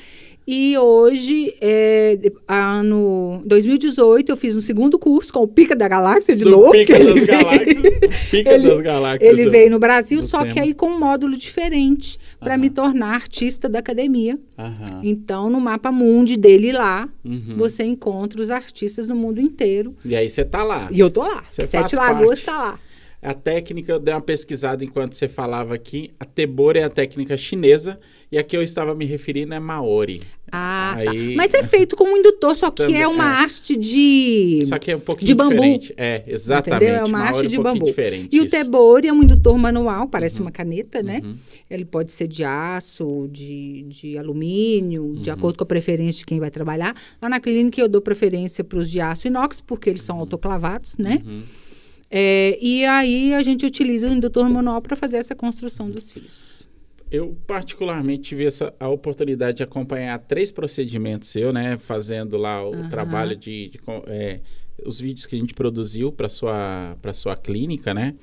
E hoje, é, ano 2018, eu fiz um segundo curso com o Pica da Galáxia de Do novo. Pica das veio, Galáxias. Pica ele, das Galáxias. Ele do, veio no Brasil, só tema. que aí com um módulo diferente, para me tornar artista da academia. Então, no mapa mundi dele lá, uhum. você encontra os artistas do mundo inteiro. E aí você tá lá. E eu tô lá. Sete Lagoas está lá. A técnica, eu dei uma pesquisada enquanto você falava aqui. A Tebor é a técnica chinesa e a que eu estava me referindo é Maori. Ah, tá. Aí... tá. Mas é feito com um indutor, só que Também, é uma é. haste de. Só que é um pouquinho de bambu. diferente. É, exatamente. Entendeu? É uma haste de um bambu. Diferente, e isso. o Tebori é um indutor manual, parece uhum. uma caneta, né? Uhum. Ele pode ser de aço, de, de alumínio, uhum. de acordo com a preferência de quem vai trabalhar. Lá na clínica eu dou preferência para os de aço inox, porque eles são uhum. autoclavados, né? Uhum. É, e aí a gente utiliza o indutor manual para fazer essa construção dos fios. Eu particularmente tive essa, a oportunidade de acompanhar três procedimentos seu, né? Fazendo lá o uhum. trabalho de, de é, os vídeos que a gente produziu para sua para sua clínica, né?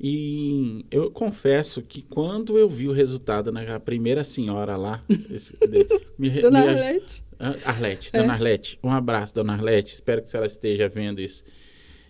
E eu confesso que quando eu vi o resultado na né, primeira senhora lá, [LAUGHS] esse, de, me, Dona me, Arlete. Arlete, é. Dona Arlete, um abraço, Dona Arlete. Espero que ela esteja vendo isso.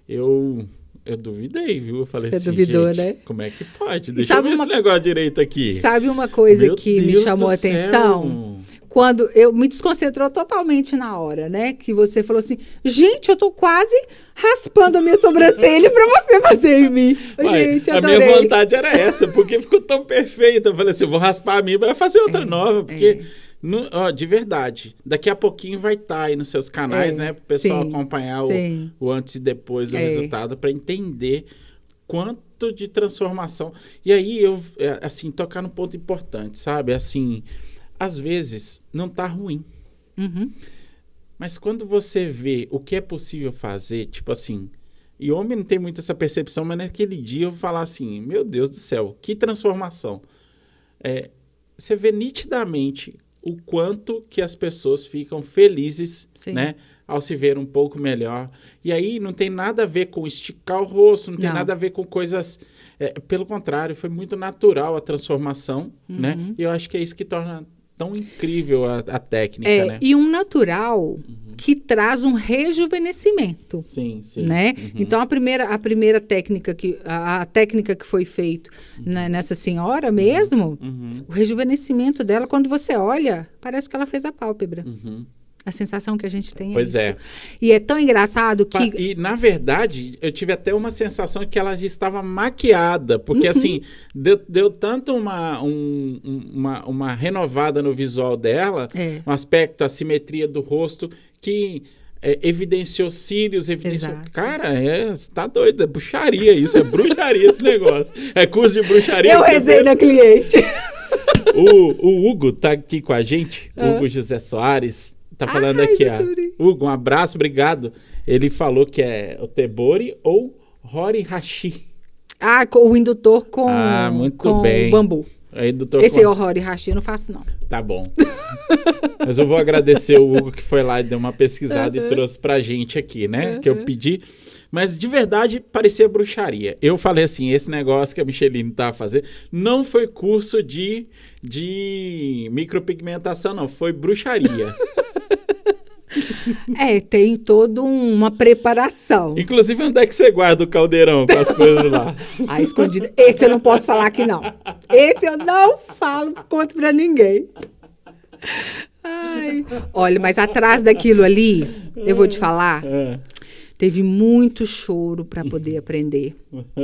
Eu eu duvidei, viu? Eu falei Você assim, duvidou, né? Como é que pode? Deixa sabe eu ver uma... esse negócio direito aqui. Sabe uma coisa Meu que Deus me chamou a atenção? Quando eu me desconcentrou totalmente na hora, né? Que você falou assim, gente, eu tô quase raspando a minha sobrancelha para você fazer em mim. Uai, gente, adorei. A minha vontade era essa, porque ficou tão perfeita. Eu falei assim, eu vou raspar a minha, vai fazer outra é, nova, porque... É no, ó, de verdade. Daqui a pouquinho vai estar tá aí nos seus canais, é, né? Para o pessoal sim, acompanhar o, o, antes e depois do é. resultado, para entender quanto de transformação. E aí eu, é, assim, tocar num ponto importante, sabe? Assim, às vezes não tá ruim. Uhum. Mas quando você vê o que é possível fazer, tipo assim, e homem não tem muito essa percepção, mas naquele dia eu vou falar assim: meu Deus do céu, que transformação. É, você vê nitidamente o quanto que as pessoas ficam felizes, Sim. né? Ao se ver um pouco melhor. E aí não tem nada a ver com esticar o rosto, não tem não. nada a ver com coisas. É, pelo contrário, foi muito natural a transformação, né? uhum. né? E eu acho que é isso que torna tão incrível a, a técnica, é, né? E um natural uhum. que traz um rejuvenescimento. Sim, sim. Né? Uhum. Então a primeira, a primeira técnica que a, a técnica que foi feita uhum. né, nessa senhora mesmo, uhum. o rejuvenescimento dela quando você olha, parece que ela fez a pálpebra. A sensação que a gente tem é pois é isso. E é tão engraçado que. E, na verdade, eu tive até uma sensação que ela já estava maquiada, porque, uhum. assim, deu, deu tanto uma, um, uma, uma renovada no visual dela, é. um aspecto, a simetria do rosto, que. É, evidenciou cílios, evidenciou. Exato. Cara, é, tá doido, é bruxaria isso, é bruxaria esse negócio. É curso de bruxaria. Eu rezei na cliente. O, o Hugo tá aqui com a gente, ah. Hugo José Soares, Tá falando aqui, ó. Hugo, um abraço, obrigado. Ele falou que é o Tebori ou Hori Hashi. Ah, o indutor com, ah, muito com bem. bambu. É indutor Esse com... é o Hori Hashi, eu não faço, não. Tá bom. Mas eu vou agradecer o Hugo que foi lá e deu uma pesquisada uhum. e trouxe pra gente aqui, né? Uhum. Que eu pedi. Mas de verdade parecia bruxaria. Eu falei assim: esse negócio que a Micheline tá fazendo não foi curso de, de micropigmentação, não. Foi bruxaria. [LAUGHS] [LAUGHS] É, tem toda uma preparação. Inclusive, onde é que você guarda o caldeirão com as coisas lá? [LAUGHS] Ah, escondido. Esse eu não posso falar aqui, não. Esse eu não falo, conto pra ninguém. Ai. Olha, mas atrás daquilo ali, eu vou te falar. É. Teve muito choro para poder [LAUGHS] aprender,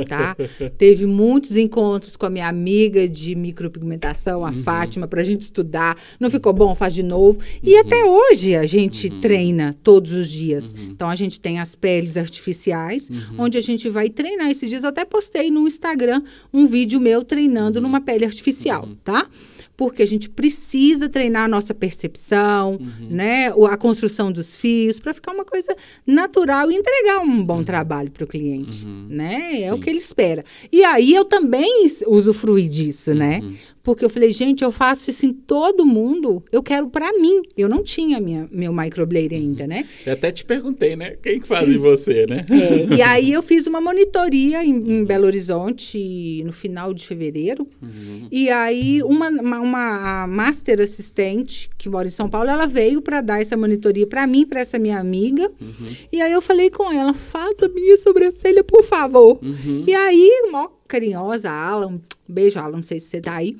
tá? Teve muitos encontros com a minha amiga de micropigmentação, a uhum. Fátima, para a gente estudar. Não ficou bom? Faz de novo. E uhum. até hoje a gente uhum. treina todos os dias. Uhum. Então a gente tem as peles artificiais, uhum. onde a gente vai treinar. Esses dias eu até postei no Instagram um vídeo meu treinando uhum. numa pele artificial, tá? Porque a gente precisa treinar a nossa percepção, uhum. né? A construção dos fios, para ficar uma coisa natural e entregar um bom uhum. trabalho para o cliente, uhum. né? É Sim. o que ele espera. E aí eu também usufruí disso, né? Uhum. Porque eu falei, gente, eu faço isso em todo mundo, eu quero para mim. Eu não tinha minha, meu microblading ainda, né? Eu até te perguntei, né? Quem que faz em você, né? É, e [LAUGHS] aí eu fiz uma monitoria em, em, Belo Horizonte no final de fevereiro. Uhum. E aí uma, uma, uma master assistente que mora em São Paulo, ela veio para dar essa monitoria para mim, para essa minha amiga. Uhum. E aí eu falei com ela, faça minha sobrancelha, por favor. Uhum. E aí, mó carinhosa, Alan, beijo, Alan, não sei se você tá aí.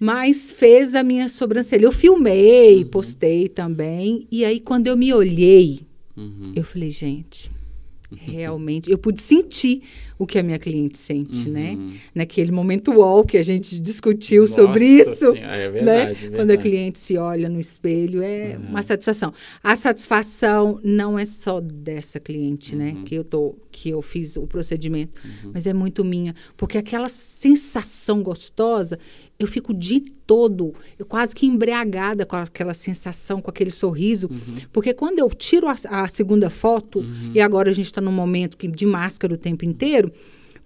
Mas fez a minha sobrancelha. Eu filmei, uhum. postei também. E aí, quando eu me olhei, uhum. eu falei, gente, [LAUGHS] realmente, eu pude sentir o que a minha cliente sente, né? uhum. né? Naquele momento UOL que a gente discutiu Nossa sobre isso, é verdade, né? Verdade. Quando a cliente se olha no espelho, é uhum. uma satisfação. A satisfação não é só dessa cliente, né? uhum. né? Que eu tô, que eu fiz o procedimento, uhum. mas é muito minha, porque aquela sensação gostosa, eu fico o dia todo, eu quase que embriagada com aquela sensação, com aquele sorriso, uhum. porque quando eu tiro a, a segunda foto uhum. e agora a gente está num momento que, de máscara o tempo inteiro inteiro.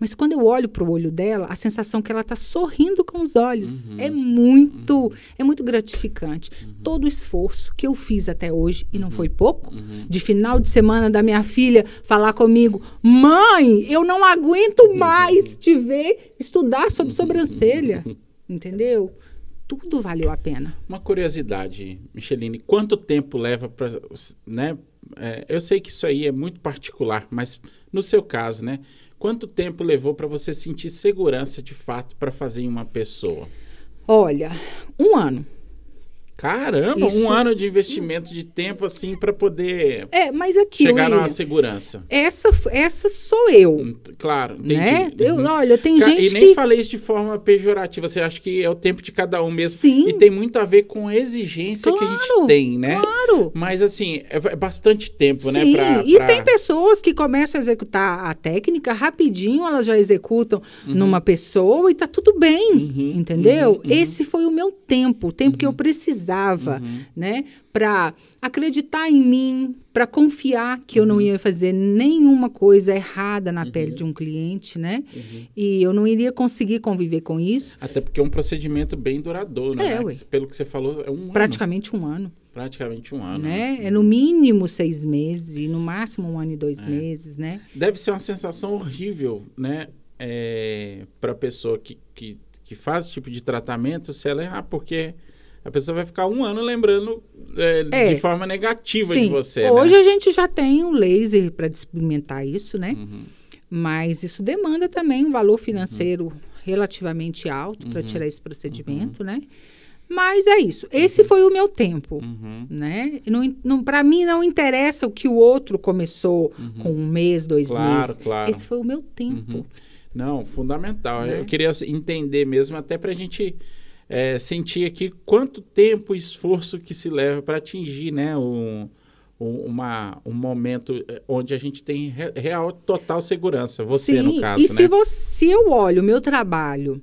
Mas quando eu olho para o olho dela, a sensação que ela está sorrindo com os olhos uhum. é muito, uhum. é muito gratificante. Uhum. Todo o esforço que eu fiz até hoje e não uhum. foi pouco, uhum. de final de semana da minha filha falar comigo, mãe, eu não aguento uhum. mais te ver estudar sobre sobrancelha, [LAUGHS] entendeu? Tudo valeu a pena. Uma curiosidade, Micheline, quanto tempo leva para, né? É, eu sei que isso aí é muito particular, mas no seu caso, né? Quanto tempo levou para você sentir segurança de fato para fazer em uma pessoa? Olha, um ano. Caramba, Isso... um ano de investimento de tempo assim para poder é, mas aqui, chegar numa segurança. Essa, essa sou eu. Claro, entendi. Né? Eu, uhum. olha, tem Ca gente E nem que... falei isso de forma pejorativa, você acha que é o tempo de cada um mesmo. Sim. E tem muito a ver com a exigência claro, que a gente tem, né? Claro. Mas assim, é, é bastante tempo, né, Sim. né? Pra, e tem pessoas que começam a executar a técnica rapidinho, elas já executam uhum. numa pessoa e tá tudo bem, uhum. entendeu? Uhum. Esse foi o meu tempo, o tempo que eu uhum. Precisava uhum. né? Para acreditar em mim, para confiar que eu não uhum. ia fazer nenhuma coisa errada na uhum. pele de um cliente, né? Uhum. E eu não iria conseguir conviver com isso. Até porque é um procedimento bem duradouro, né? É, Pelo que você falou, é um Praticamente ano. um ano. Praticamente um ano. Né? É no mínimo seis meses no máximo um ano e dois é. meses, né? Deve ser uma sensação horrível, né? É, para a pessoa que, que, que faz esse tipo de tratamento, se ela errar, porque a pessoa vai ficar um ano lembrando é, é, de forma negativa sim. de você. Né? Hoje né? a gente já tem um laser para experimentar isso, né? Uhum. Mas isso demanda também um valor financeiro uhum. relativamente alto para uhum. tirar esse procedimento, uhum. né? Mas é isso. Esse uhum. foi o meu tempo, uhum. né? Não, não, para mim não interessa o que o outro começou com um mês, dois claro, meses. Claro. Esse foi o meu tempo. Não, fundamental. Né? Eu queria entender mesmo até para a gente é, sentir aqui quanto tempo e esforço que se leva para atingir né, um, um, uma, um momento é, onde a gente tem real, total segurança. Você, Sim, no caso, e né? se, você, se eu olho o meu trabalho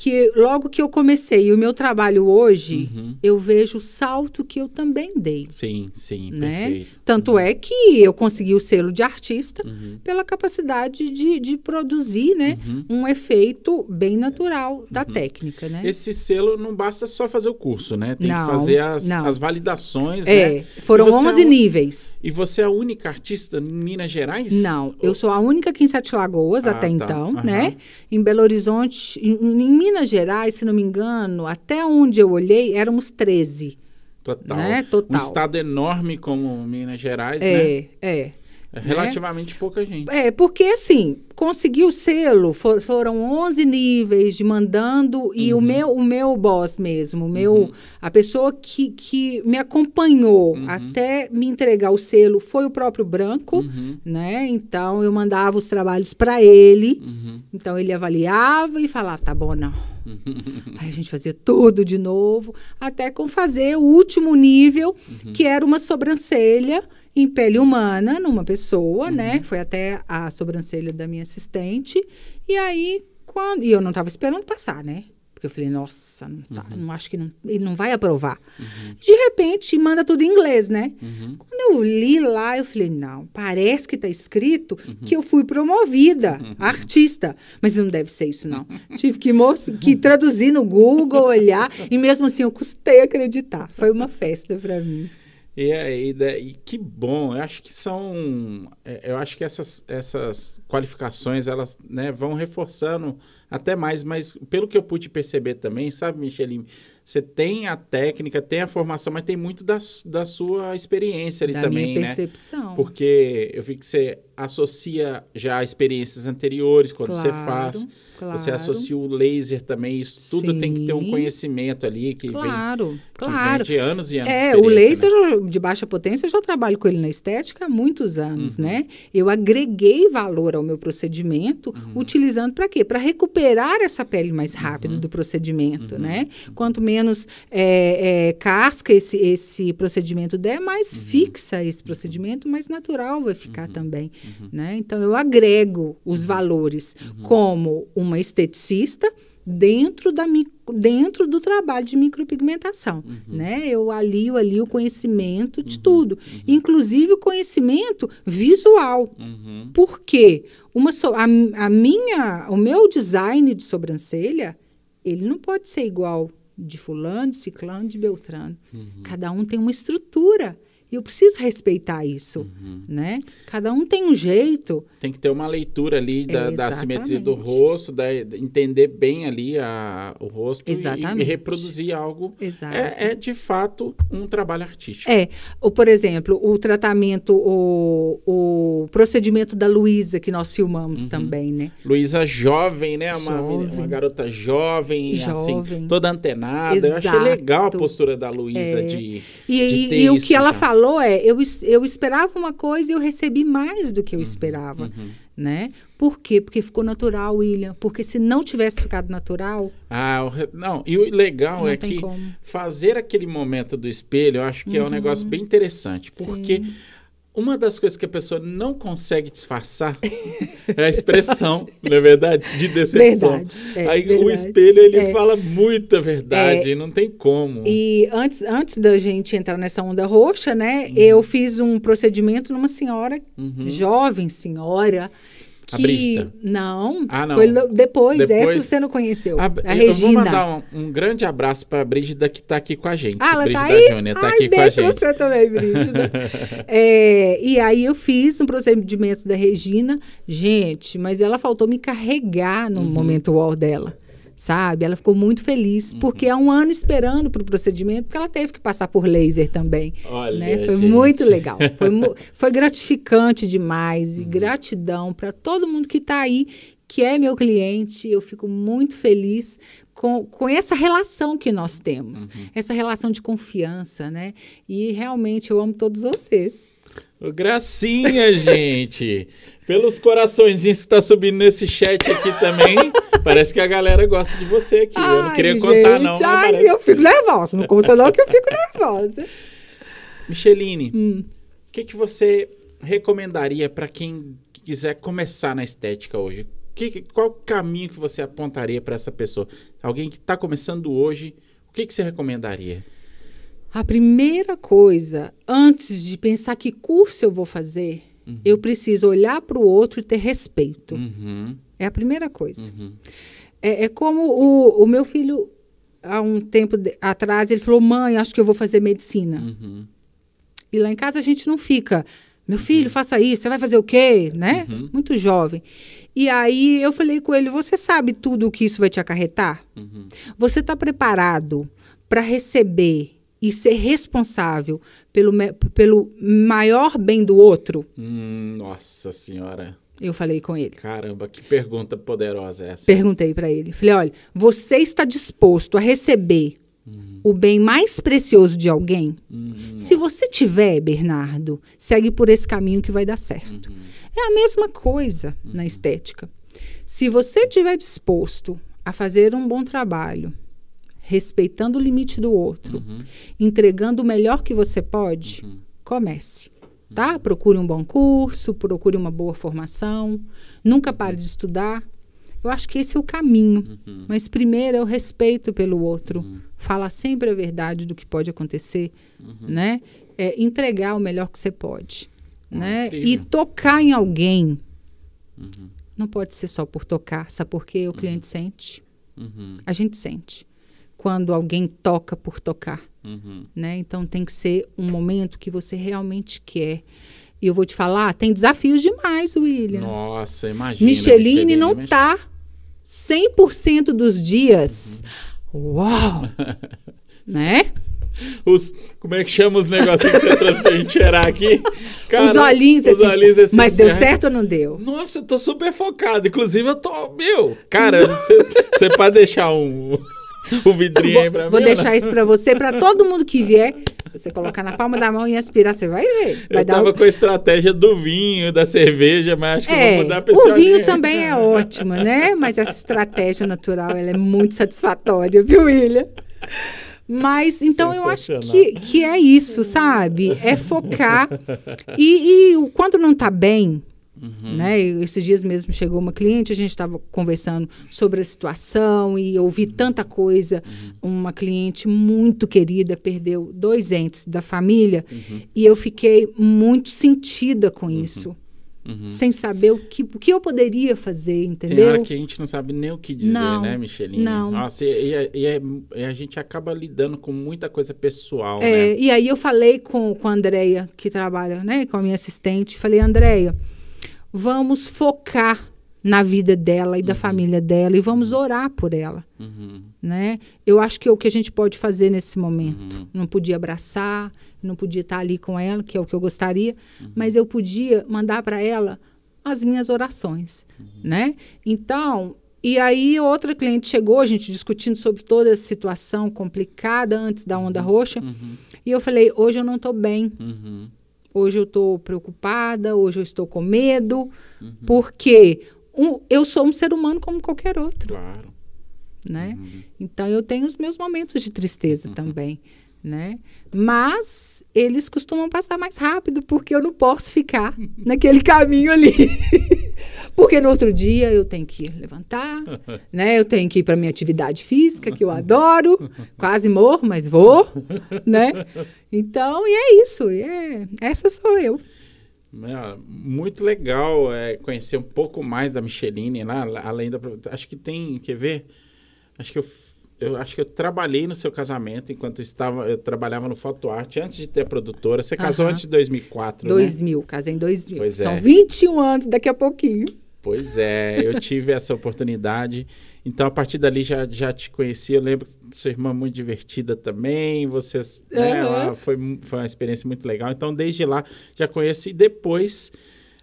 que logo que eu comecei o meu trabalho hoje, uhum. eu vejo o salto que eu também dei. Sim, sim, né? perfeito. Tanto uhum. é que eu consegui o selo de artista uhum. pela capacidade de, de produzir, né, uhum. um efeito bem natural da uhum. técnica, né? Esse selo não basta só fazer o curso, né? Tem não, que fazer as, as validações, é, né? Foram 11 é níveis. E você é a única artista em Minas Gerais? Não, eu sou a única aqui em Sete Lagoas ah, até tá. então, né? Em Belo Horizonte, em, em Minas Gerais, se não me engano, até onde eu olhei, éramos 13. Total. Né? Total. Um estado enorme como Minas Gerais, é, né? É, é. É relativamente né? pouca gente. É, porque assim, conseguiu o selo, for, foram 11 níveis de mandando, uhum. e o uhum. meu, o meu boss mesmo, o meu, uhum. a pessoa que, que me acompanhou uhum. até me entregar o selo foi o próprio Branco, uhum. né? Então eu mandava os trabalhos para ele, uhum. então ele avaliava e falava, tá bom, não. [LAUGHS] Aí a gente fazia tudo de novo, até com fazer o último nível, que era uma sobrancelha em pele humana, numa pessoa, né? uhum. né? Foi até a sobrancelha da minha assistente. E aí, quando. E eu não estava esperando passar, né? Porque eu falei, nossa, não, tá, uhum. não acho que não, ele não vai aprovar. Uhum. De repente, manda tudo em inglês, né? Uhum. Quando eu li lá, eu falei, não, parece que está escrito uhum. que eu fui promovida, uhum. artista. Mas não deve ser isso, não. [LAUGHS] Tive que, que traduzir no Google, olhar, e mesmo assim eu custei acreditar. Foi uma festa para mim. E, e, e, que bom, eu acho que são. É, eu acho que essas, essas qualificações elas né, vão reforçando até mais, mas pelo que eu pude perceber também, sabe, Micheline? Você tem a técnica, tem a formação, mas tem muito da, da sua experiência ali da também, minha percepção. né? Porque eu vi que você associa já experiências anteriores quando claro, você faz. Claro. Você associa o laser também, isso tudo Sim. tem que ter um conhecimento ali que claro, vem, claro. Que vem de anos e anos. É, o laser né? de baixa potência, eu já trabalho com ele na estética há muitos anos, uhum. né? Eu agreguei valor ao meu procedimento, uhum. utilizando para quê? Para recuperar essa pele mais rápido uhum. do procedimento, uhum. né? Quanto menos é, é, casca esse, esse procedimento der, mais uhum. fixa esse procedimento, mais natural vai ficar uhum. também. Uhum. Né? Então, eu agrego os uhum. valores uhum. como uma esteticista dentro, da, dentro do trabalho de micropigmentação. Uhum. Né? Eu alio ali o conhecimento de uhum. tudo, uhum. inclusive o conhecimento visual. Por quê? Uma so, a, a minha, o meu design de sobrancelha, ele não pode ser igual de fulano, de ciclano, de beltrano. Cada um tem uma estrutura. E eu preciso respeitar isso, uhum. né? Cada um tem um jeito. Tem que ter uma leitura ali da, da simetria do rosto, da, entender bem ali a, o rosto e, e, reproduzir algo. É, é, de fato um trabalho artístico. É. Ou, por exemplo, o tratamento, o, o procedimento da Luísa que nós filmamos uhum. também, né? Luísa jovem, né? Uma, jovem. uma garota jovem, assim, jovem. assim, toda antenada. Exato. Eu achei legal a postura da Luísa é. de, e, de e, o que ela fala falou é, eu, eu esperava uma coisa e eu recebi mais do que eu uhum, esperava, uhum. né? Por quê? Porque ficou natural, William. Porque se não tivesse ficado natural... Ah, não. E o legal é que como. fazer aquele momento do espelho, eu acho que uhum. é um negócio bem interessante. Porque... Sim uma das coisas que a pessoa não consegue disfarçar [LAUGHS] é a expressão, não é verdade? De decepção. Verdade, é, Aí verdade. o espelho ele é. fala muita verdade, é, não tem como. E antes, antes da gente entrar nessa onda roxa, né? Uhum. Eu fiz um procedimento numa senhora, uhum. jovem senhora, que a não, ah, não. Foi depois, depois, essa você não conheceu. A, a Regina. Eu vou mandar um, um grande abraço para a Brígida que está aqui com a gente. Ah, ela Brígida tá aí? Júnior tá Ai, aqui com a gente. você também, Brígida. [LAUGHS] é, e aí eu fiz um procedimento da Regina, gente, mas ela faltou me carregar no uhum. momento wall dela sabe? Ela ficou muito feliz, uhum. porque há um ano esperando para o procedimento, porque ela teve que passar por laser também. Olha, né? Foi gente. muito legal. Foi, [LAUGHS] foi gratificante demais e uhum. gratidão para todo mundo que está aí, que é meu cliente. Eu fico muito feliz com, com essa relação que nós temos, uhum. essa relação de confiança, né? E realmente eu amo todos vocês. Gracinha, [LAUGHS] gente! Pelos coraçõezinhos que tá subindo nesse chat aqui também, [LAUGHS] parece que a galera gosta de você aqui. Ai, eu não queria gente, contar, não. Ai, parece... eu fico nervosa. Não conta, não, que eu fico nervosa. Micheline, hum. o hum. que, que você recomendaria para quem quiser começar na estética hoje? Que, qual o caminho que você apontaria para essa pessoa? Alguém que está começando hoje, o que, que você recomendaria? A primeira coisa, antes de pensar que curso eu vou fazer, uhum. eu preciso olhar para o outro e ter respeito. Uhum. É a primeira coisa. Uhum. É, é, como o, o, meu filho, há um tempo de, atrás, ele falou: Mãe, acho que eu vou fazer medicina. Uhum. E lá em casa a gente não fica. Meu uhum. filho, faça isso, você vai fazer o quê? Né? Uhum. Muito jovem. E aí eu falei com ele: Você sabe tudo o que isso vai te acarretar? Você está preparado para receber e ser responsável pelo, pelo maior bem do outro? Hum, nossa Senhora. Eu falei com ele. Caramba, que pergunta poderosa essa. Perguntei para ele. Falei: olha, você está disposto a receber uhum. o bem mais precioso de alguém? Uhum. Se você tiver, Bernardo, segue por esse caminho que vai dar certo. Uhum. É a mesma coisa na uhum. estética. Se você estiver disposto a fazer um bom trabalho, respeitando o limite do outro, uhum. entregando o melhor que você pode, uhum. comece. Tá? Procure um bom curso, procure uma boa formação, nunca pare de estudar. Eu acho que esse é o caminho. Uhum. Mas primeiro é o respeito pelo outro. Uhum. Falar sempre a verdade do que pode acontecer, uhum. né? é, entregar o melhor que você pode. né? E tocar em alguém. Uhum. Não pode ser só por tocar, sabe por quê? O cliente uhum. sente. Uhum. A gente sente quando alguém toca por tocar. Uhum. Né? Então tem que ser um momento que você realmente quer. E eu vou te falar, tem desafios demais, William. Nossa, imagina. Micheline, Micheline não está 100% dos dias. Uhum. Uau! [LAUGHS] né? Os, como é que chama os negocinhos que você trouxe pra gente cheirar aqui? [LAUGHS] Cara, os olhinhos, os assim, olhinhos assim, Mas deu certo ou não deu? Nossa, eu tô super focado. Inclusive, eu tô. Meu, cara, você pode deixar um. [LAUGHS] o vidrinho vou, aí pra vou mim. Vou deixar isso pra você, pra todo mundo que vier. Você colocar na palma da mão e aspirar, você vai ver. Vai eu tava um... com a estratégia do vinho, da cerveja, mas acho que é, vou mudar a pessoa. O vinho também é ótimo, né? Mas essa estratégia natural, ela é muito satisfatória, viu, William? Mas, então, eu acho que, que é isso, sabe? É focar. E, e quando não tá bem, Uhum. Né? esses dias mesmo chegou uma cliente, a gente estava conversando sobre a situação e ouvi uhum. tanta coisa. Uhum. Uma cliente muito querida perdeu dois entes da família uhum. e eu fiquei muito sentida com uhum. isso. Uhum. Sem saber o que, o que eu poderia fazer, entendeu? Tem hora que a gente não sabe nem o que dizer, não, né, Micheline? Não. Nossa, e, e, e, e, a gente acaba lidando com muita coisa pessoal, é, né? E aí eu falei com, com a Andrea, que trabalha né, com a minha assistente, falei, Andrea, vamos focar na vida dela e da uhum. família dela e vamos orar por ela, uhum. né? Eu acho que é o que a gente pode fazer nesse momento. Uhum. Não podia abraçar, não podia estar ali com ela, que é o que eu gostaria, uhum. mas eu podia mandar para ela as minhas orações, uhum. né? Então, e aí outra cliente chegou, a gente discutindo sobre toda essa situação complicada antes da onda uhum. roxa, e eu falei: hoje eu não estou bem. Hoje eu estou preocupada, hoje eu estou com medo, uhum. porque um, eu sou um ser humano como qualquer outro. Claro. Né? Uhum. Então eu tenho os meus momentos de tristeza uhum. [LAUGHS] também. Né? Mas eles costumam passar mais rápido porque eu não posso ficar naquele caminho ali. [LAUGHS] porque no outro dia eu tenho que levantar, [LAUGHS] né? Eu tenho que ir para minha atividade física que eu adoro, quase morro, mas vou, [LAUGHS] né? Então, e é isso. É, essa sou eu. É, muito legal é, conhecer um pouco mais da Micheline, né? além da. Acho que tem, quer ver? Acho que eu, eu acho que eu trabalhei no seu casamento enquanto estava, eu trabalhava no Foto Arte antes de ter a produtora. Você casou antes de 2004, 2000, né? casei em 2000. Pois São é. 21 anos daqui a pouquinho. Pois é, eu [LAUGHS] tive essa oportunidade. Então, a partir dali já, já te conheci. Eu lembro que sua irmã muito divertida também. Vocês, uhum. né, foi, foi uma experiência muito legal. Então, desde lá já conheço. E depois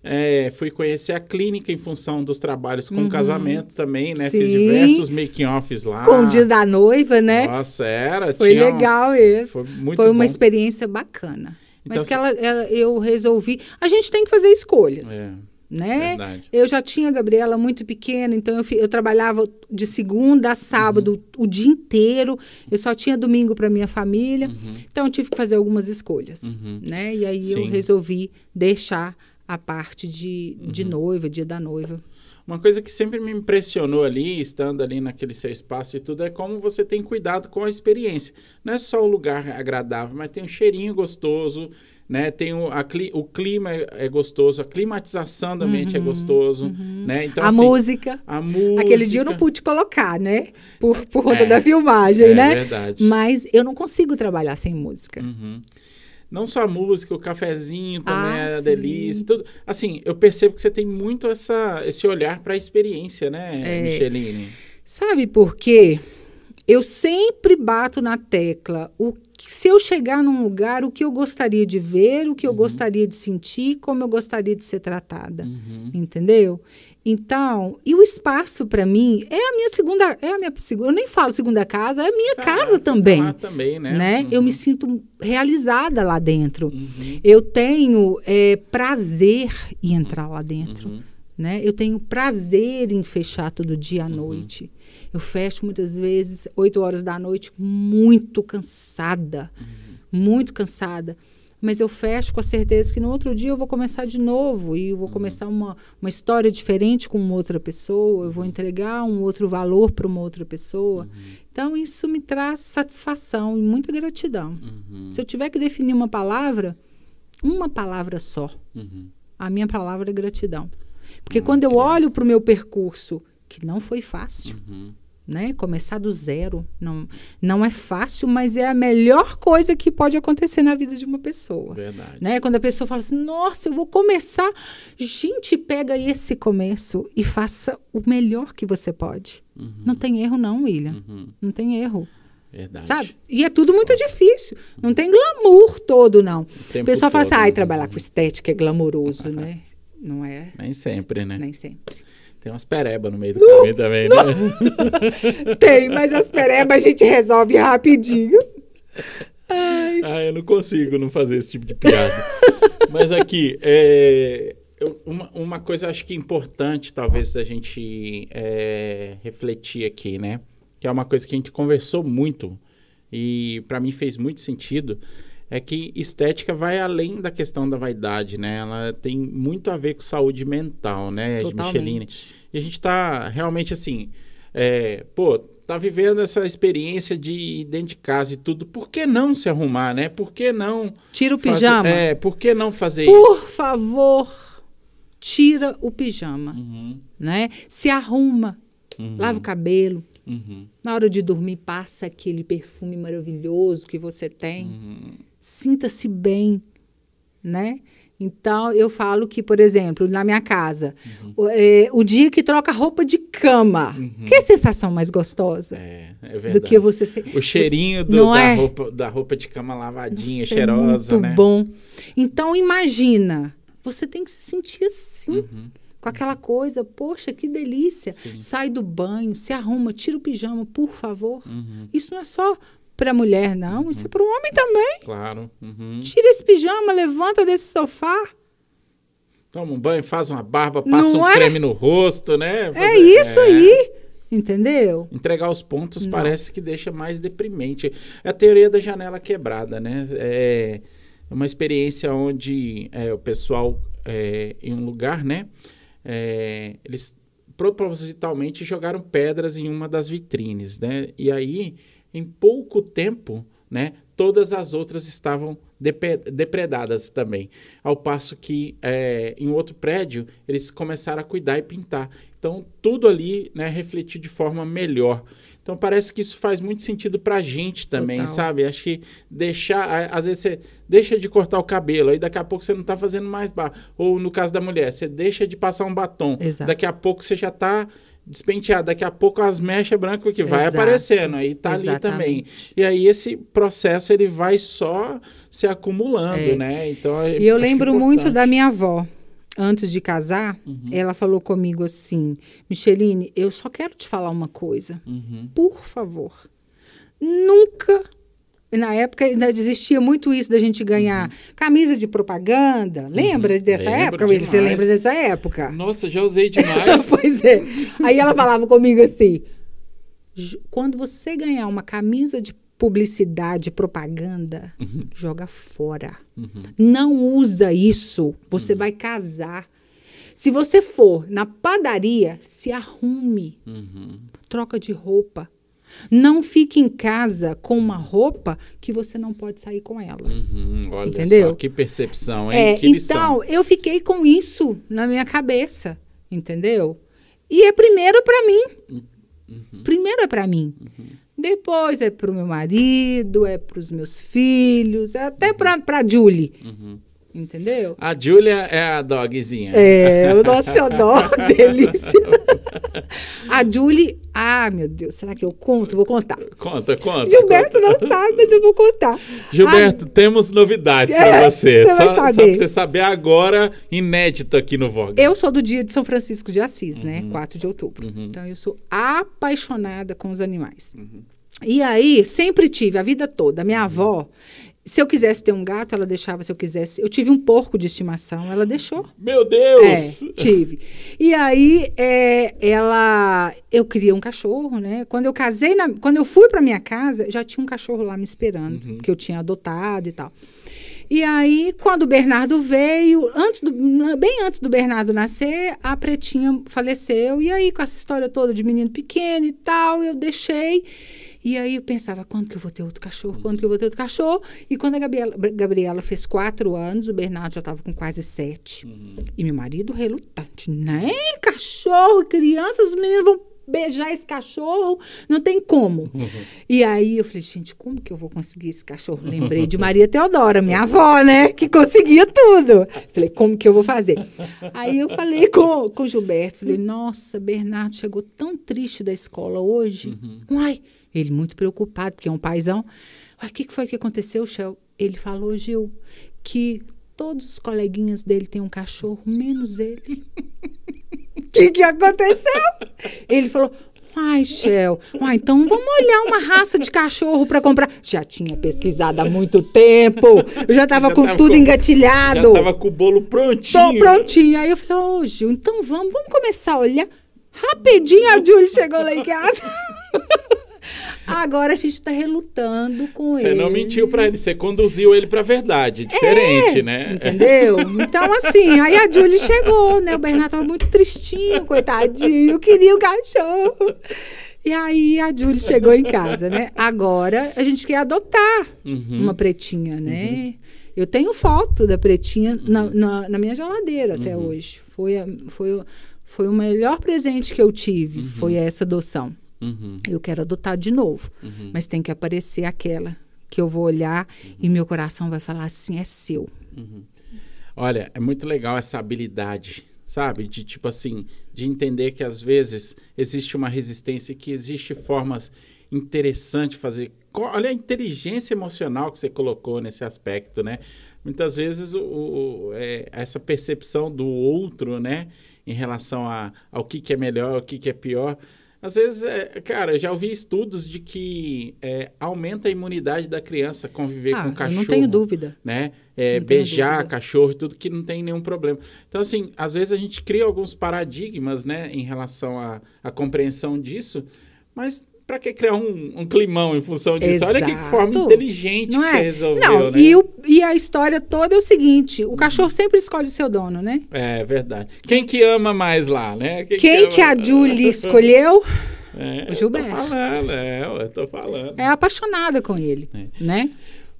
é, fui conhecer a clínica em função dos trabalhos com uhum. casamento também, né? Sim. Fiz diversos making-offs lá. Com o dia da noiva, né? Nossa, era. Foi legal isso. Foi muito Foi uma bom. experiência bacana. Então, Mas que ela, ela, eu resolvi. A gente tem que fazer escolhas. É né? Verdade. Eu já tinha a Gabriela muito pequena, então eu, eu trabalhava de segunda a sábado uhum. o dia inteiro. Eu só tinha domingo para minha família, uhum. então eu tive que fazer algumas escolhas, uhum. né? E aí Sim. eu resolvi deixar a parte de, de uhum. noiva, dia da noiva. Uma coisa que sempre me impressionou ali, estando ali naquele seu espaço e tudo, é como você tem cuidado com a experiência. Não é só o lugar agradável, mas tem um cheirinho gostoso, né? Tem o, a, o clima é, é, gostoso, a climatização da mente é uhum, gostoso, uhum. né? Então, a assim, música. A música. Aquele dia eu não pude colocar, né? Por, por conta é, da filmagem, é, né? É verdade. Mas eu não consigo trabalhar sem música. Uhum. Não só a música, o cafezinho também ah, é delícia, tudo. Assim, eu percebo que você tem muito essa, esse olhar para a experiência, né, é. Micheline? Sabe por quê? Eu sempre bato na tecla. O se eu chegar num lugar, o que eu gostaria de ver, o que eu uhum. gostaria de sentir, como eu gostaria de ser tratada, uhum. entendeu? Então, e o espaço para mim é a minha segunda, é a minha segunda, eu nem falo segunda casa, é a minha casa também. Lá também, né? né? Uhum. Eu me sinto realizada lá dentro. Uhum. Eu tenho é, prazer em entrar lá dentro. Uhum. Né? Eu tenho prazer em fechar todo dia à uhum. noite. Eu fecho muitas vezes 8 horas da noite muito cansada, uhum. muito cansada. Mas eu fecho com a certeza que no outro dia eu vou começar de novo e eu vou uhum. começar uma, uma história diferente com uma outra pessoa, eu vou uhum. entregar um outro valor para uma outra pessoa. Uhum. Então, isso me traz satisfação e muita gratidão. Uhum. Se eu tiver que definir uma palavra, uma palavra só, uhum. a minha palavra é gratidão. Porque quando eu olho para o meu percurso, que não foi fácil, uhum né? Começar do zero não, não é fácil, mas é a melhor coisa que pode acontecer na vida de uma pessoa. Verdade. Né? Quando a pessoa fala assim, nossa, eu vou começar. Gente, pega esse começo e faça o melhor que você pode. Uhum. Não tem erro, não, William. Uhum. Não tem erro. Verdade. Sabe? E é tudo muito difícil. Não tem glamour todo, não. O, o pessoal fala assim, ai, trabalhar com estética é glamouroso, né? [LAUGHS] Não é? Nem sempre, né? Nem sempre. Tem umas perebas no meio do caminho também, não. né? [LAUGHS] Tem, mas as perebas a gente resolve rapidinho. Ai. Ah, eu não consigo não fazer esse tipo de piada. [LAUGHS] mas aqui, é, eu, uma, uma coisa acho que importante, talvez, da gente é, refletir aqui, né? Que é uma coisa que a gente conversou muito e para mim fez muito sentido é que estética vai além da questão da vaidade, né? Ela tem muito a ver com saúde mental, né, Totalmente. Micheline? E a gente está realmente assim, é, pô, tá vivendo essa experiência de dentro de casa e tudo. Por que não se arrumar, né? Por que não tira o pijama? Fazer, é, por que não fazer Por isso? Por favor, tira o pijama, uhum. né? Se arruma, uhum. lava o cabelo. Uhum. Na hora de dormir, passa aquele perfume maravilhoso que você tem. Uhum. Sinta-se bem, né? Então, eu falo que, por exemplo, na minha casa, uhum. o, é, o, dia que troca roupa de cama, uhum. que sensação mais gostosa é, é do que você ser. O cheirinho do, da, é? roupa, da roupa de cama lavadinha, Nossa, é cheirosa. É muito né? bom. Então, imagina, você tem que se sentir assim. Uhum. Com aquela coisa, poxa, que delícia. Sim. Sai do banho, se arruma, tira o pijama, por favor. Uhum. Isso não é só para a mulher, não. Isso é para o homem também. Claro. Uhum. Tira esse pijama, levanta desse sofá. Toma um banho, faz uma barba, passa não um é? creme no rosto, né? Fazer... É isso é. aí. Entendeu? Entregar os pontos não. parece que deixa mais deprimente. É a teoria da janela quebrada, né? É uma experiência onde é, o pessoal, é, em um lugar, né? É, eles propositalmente jogaram pedras em uma das vitrines, né? E aí em pouco tempo, né, todas as outras estavam depredadas também. Ao passo que é, em outro prédio eles começaram a cuidar e pintar. Então tudo ali né, refletiu de forma melhor. Então parece que isso faz muito sentido para a gente também, Total. sabe? Acho que deixar, às vezes você deixa de cortar o cabelo, aí daqui a pouco você não está fazendo mais barba. Ou no caso da mulher, você deixa de passar um batom, Exato. daqui a pouco você já está despentear. Daqui a pouco as mechas brancas que vai Exato. aparecendo, aí tá Exatamente. ali também. E aí esse processo ele vai só se acumulando, é. né? Então E eu lembro muito da minha avó. Antes de casar, uhum. ela falou comigo assim: Micheline, eu só quero te falar uma coisa. Uhum. Por favor, nunca na época ainda existia muito isso da gente ganhar uhum. camisa de propaganda. Lembra uhum. dessa Lembro época, William? Você lembra dessa época? Nossa, já usei demais. [LAUGHS] pois é. Aí ela falava comigo assim: quando você ganhar uma camisa de publicidade, propaganda, uhum. joga fora. Uhum. Não usa isso. Você uhum. vai casar. Se você for na padaria, se arrume. Uhum. Troca de roupa não fique em casa com uma roupa que você não pode sair com ela. Uhum, olha Entendeu? só, que percepção, hein? É, que então, eu fiquei com isso na minha cabeça, entendeu? E é primeiro para mim. Uhum. Primeiro é para mim. Uhum. Depois é para o meu marido, é para os meus filhos, é até para a Julie. Uhum. Entendeu? A Júlia é a dogzinha. É, o nosso xodó, [LAUGHS] delícia. [LAUGHS] A Julie, ah, meu Deus, será que eu conto? Vou contar. Conta, conta. Gilberto conta. não sabe, mas eu vou contar. Gilberto, ah, temos novidades [LAUGHS] é, para você. você só, só para você saber agora, inédito aqui no Vogue. Eu sou do dia de São Francisco de Assis, né? uhum. né? 4 de outubro. Uhum. Então, eu sou apaixonada com os animais. Uhum. E aí, sempre tive, a vida toda. Minha uhum. avó, se eu quisesse ter um gato, ela deixava. Se eu quisesse. Eu tive um porco de estimação, ela deixou. Meu Deus! É, tive. E aí, é, ela. Eu queria um cachorro, né? Quando eu casei, na, quando eu fui para minha casa, já tinha um cachorro lá me esperando, uhum. que eu tinha adotado e tal. E aí, quando o Bernardo veio, antes do, bem antes do Bernardo nascer, a Pretinha faleceu. E aí, com essa história toda de menino pequeno e tal, eu deixei. E aí eu pensava, quando que eu vou ter outro cachorro? Quando que eu vou ter outro cachorro? E quando a Gabriela, Gabriela fez quatro anos, o Bernardo já estava com quase sete. Uhum. E meu marido relutante. Nem cachorro, criança, os meninos vão beijar esse cachorro, não tem como. Uhum. [LAUGHS] E aí eu falei, gente, como que eu vou conseguir esse cachorro? Lembrei de Maria Teodora, minha avó, né? Que conseguia tudo. Falei, como que eu vou fazer? Aí eu falei com, o Gilberto, falei, nossa, Bernardo chegou tão triste da escola hoje. Uhum. Uai, ele muito preocupado, porque é um paizão. O que, que foi que aconteceu, Shell? Ele falou, Gil, que todos os coleguinhas dele têm um cachorro, menos ele. O [LAUGHS] que, que aconteceu? Ele falou: Ai, Shell, ai, então vamos olhar uma raça de cachorro para comprar. Já tinha pesquisado há muito tempo. Eu já estava com tudo com, engatilhado. Já estava com o bolo prontinho. Tô prontinho. Aí eu falei, ô, oh, Gil, então vamos, vamos começar a olhar. Rapidinho a Julie chegou lá em casa. Agora a gente está relutando com você ele. Você não mentiu para ele, você conduziu ele para a verdade. Diferente, é, né? Entendeu? Então, assim, aí a Julie chegou, né? O Bernardo tava muito tristinho, coitadinho, queria o cachorro. E aí a Julie chegou em casa, né? Agora a gente quer adotar uhum. uma pretinha, né? Uhum. Eu tenho foto da pretinha na, uhum. na, na minha geladeira até uhum. hoje. Foi, foi, foi o melhor presente que eu tive, uhum. foi essa adoção. Uhum. Eu quero adotar de novo. Uhum. Mas tem que aparecer aquela que eu vou olhar uhum. e meu coração vai falar assim: é seu. Uhum. Olha, é muito legal essa habilidade, sabe? De tipo assim, de entender que às vezes existe uma resistência, que existe formas interessantes de fazer. Olha a inteligência emocional que você colocou nesse aspecto, né? Muitas vezes o, o é, essa percepção do outro, né? Em relação a, ao que, que é melhor, o que, que é pior às vezes, é, cara, eu já ouvi estudos de que é, aumenta a imunidade da criança conviver ah, com cachorro. não tenho dúvida. Né? É, beijar dúvida. cachorro e tudo que não tem nenhum problema. Então, assim, às vezes a gente cria alguns paradigmas, né, em relação à compreensão disso, mas para que criar um, um, climão em função disso? Exato. Olha que forma inteligente não que é? você resolveu, não, né? E, o, e a história toda é o seguinte: o cachorro sempre escolhe o seu dono, né? É verdade. Quem que ama mais lá, né? Quem, Quem que, que, a [LAUGHS] Julie escolheu? É, o Gilberto. Eu tô falando, é, eu tô falando. É apaixonada com ele, é. né?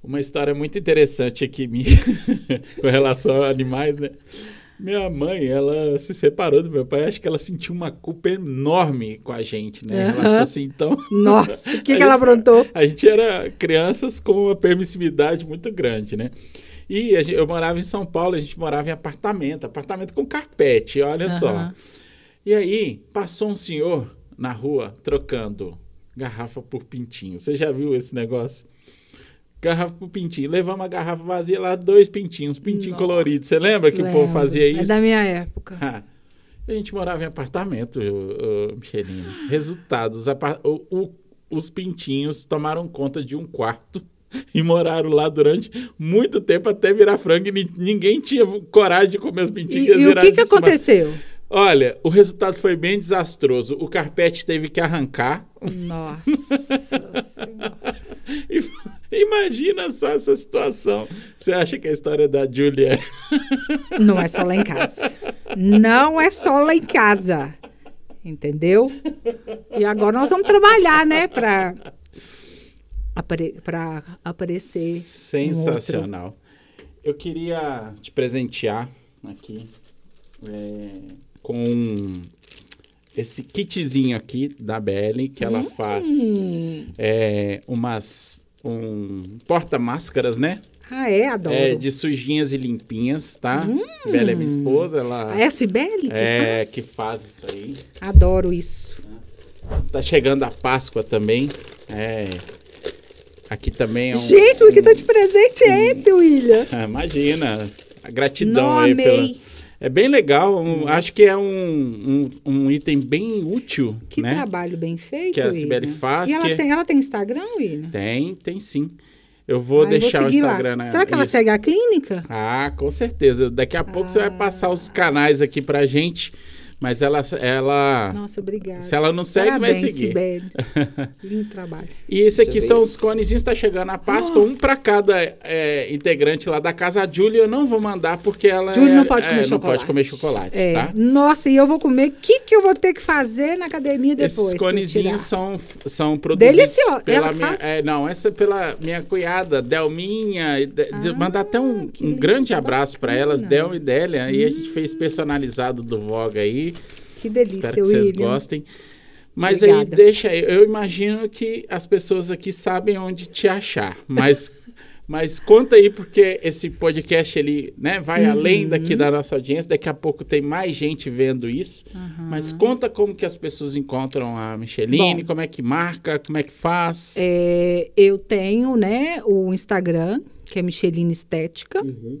Uma história muito interessante aqui minha, [LAUGHS] com relação a animais, né? Minha mãe, ela se separou do meu pai, acho que ela sentiu uma culpa enorme com a gente, né? Uhum. Ela assim, então... Nossa, o que, [LAUGHS] que ela aprontou? A gente era crianças com uma permissividade muito grande, né? E gente, eu morava em São Paulo, a gente morava em apartamento, apartamento com carpete, olha uhum. só. E aí, passou um senhor na rua trocando garrafa por pintinho. Você já viu esse negócio? Garrafa pro pintinho. Levar uma garrafa vazia lá, dois pintinhos, pintinho Nossa, colorido. Você lembra que lembro. o povo fazia isso? É da minha época. Ah, [LAUGHS] a gente morava em apartamento, o, Michelino. Resultados, o, o, os pintinhos tomaram conta de um quarto [LAUGHS] e moraram lá durante muito tempo até virar frango e ninguém tinha coragem de comer os pintinhos. E, e o que, que aconteceu? Olha, o resultado foi bem desastroso. O carpete teve que arrancar. Nossa [LAUGHS] Imagina só essa situação. Você acha que a história da Julia. [LAUGHS] Não é só lá em casa. Não é só lá em casa. Entendeu? E agora nós vamos trabalhar, né? Para apare aparecer. Sensacional. Um Eu queria te presentear aqui. É com esse kitzinho aqui da Belly, que ela hum. faz é, umas um porta-máscaras, né? Ah, é? Adoro. É, de sujinhas e limpinhas, tá? Hum. Sibeli é minha esposa, ela... Ah, é a Sibeli que é, faz? que faz isso aí. Adoro isso. Tá chegando a Páscoa também, é... Aqui também é um... Gente, o que tá de presente é esse, William? [LAUGHS] Imagina, a gratidão Não, aí amei. pela é bem legal, um, acho que é um, um, um, item bem útil. Que né? trabalho bem feito. Que a Sibeli faz. E ela, que... tem, ela tem Instagram, William? Tem, tem sim. Eu vou deixar vou o Instagram na. Será que ela Isso. segue a clínica? Ah, com certeza. Daqui a pouco ah. você vai passar os canais aqui pra gente Mas ela, ela. Nossa, obrigada. Se ela não segue, Parabéns, vai seguir. [LAUGHS] Lindo trabalho. E esse aqui são os conezinhos, está chegando a Páscoa, oh. um para cada é, integrante lá da casa. A Júlia eu não vou mandar porque ela. Júlia não pode é, comer é, chocolate. Não pode comer chocolate, é. tá? Nossa, e eu vou comer. O que, que eu vou ter que fazer na academia depois? Esses conezinhos são, são produzidos. Delicioso. Pela minha, é, não, essa é pela minha cunhada, Delminha. De, ah, mandar até um, um grande abraço para elas, Del e Délia. Hum. E a gente fez personalizado do Voga aí. Que delícia, Espero que vocês William. gostem. Mas Obrigada. aí deixa aí. Eu imagino que as pessoas aqui sabem onde te achar. Mas, [LAUGHS] mas conta aí, porque esse podcast ele né, vai Uhum. além daqui da nossa audiência. Daqui a pouco tem mais gente vendo isso. Uhum. Mas conta como que as pessoas encontram a Micheline, Bom. como é que marca, como é que faz. É, eu tenho né, o Instagram, que é Micheline Estética. Uhum.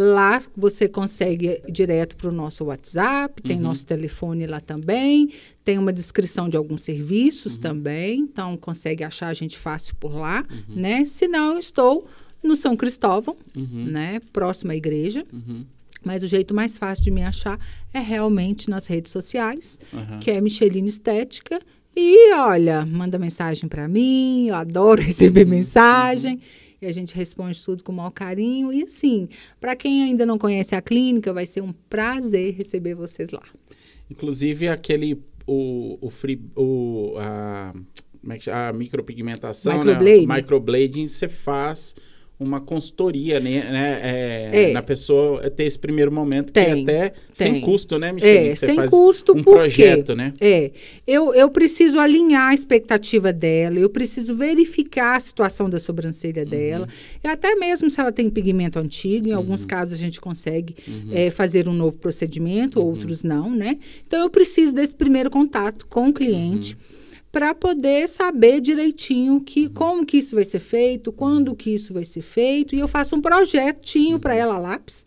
Lá você consegue ir direto para o nosso WhatsApp, tem Uhum. nosso telefone lá também, tem uma descrição de alguns serviços Uhum. também, então consegue achar a gente fácil por lá, Uhum. né? Se não, eu estou no São Cristóvão, Uhum. né? Próximo à igreja. Uhum. Mas o jeito mais fácil de me achar é realmente nas redes sociais, que é Micheline Estética. E olha, manda mensagem para mim, eu adoro [LAUGHS] receber mensagem. E a gente responde tudo com o maior carinho. E assim, para quem ainda não conhece a clínica, vai ser um prazer receber vocês lá. Inclusive aquele o, o free o a, como é que chama? a micropigmentação, Microblading. né? Microblading você faz uma consultoria, né? né, É, É. Na pessoa ter esse primeiro momento Tem, que é até sem tem. custo, né, Michele? É, sem custo, um projeto, quê? né? É, eu, eu preciso alinhar a expectativa dela, eu preciso verificar a situação da sobrancelha Uhum. dela, e até mesmo se ela tem pigmento antigo, em alguns casos a gente consegue é, fazer um novo procedimento, outros não, né? Então eu preciso desse primeiro contato com o cliente. Para poder saber direitinho que como que isso vai ser feito, quando que isso vai ser feito, e eu faço um projetinho para ela lápis,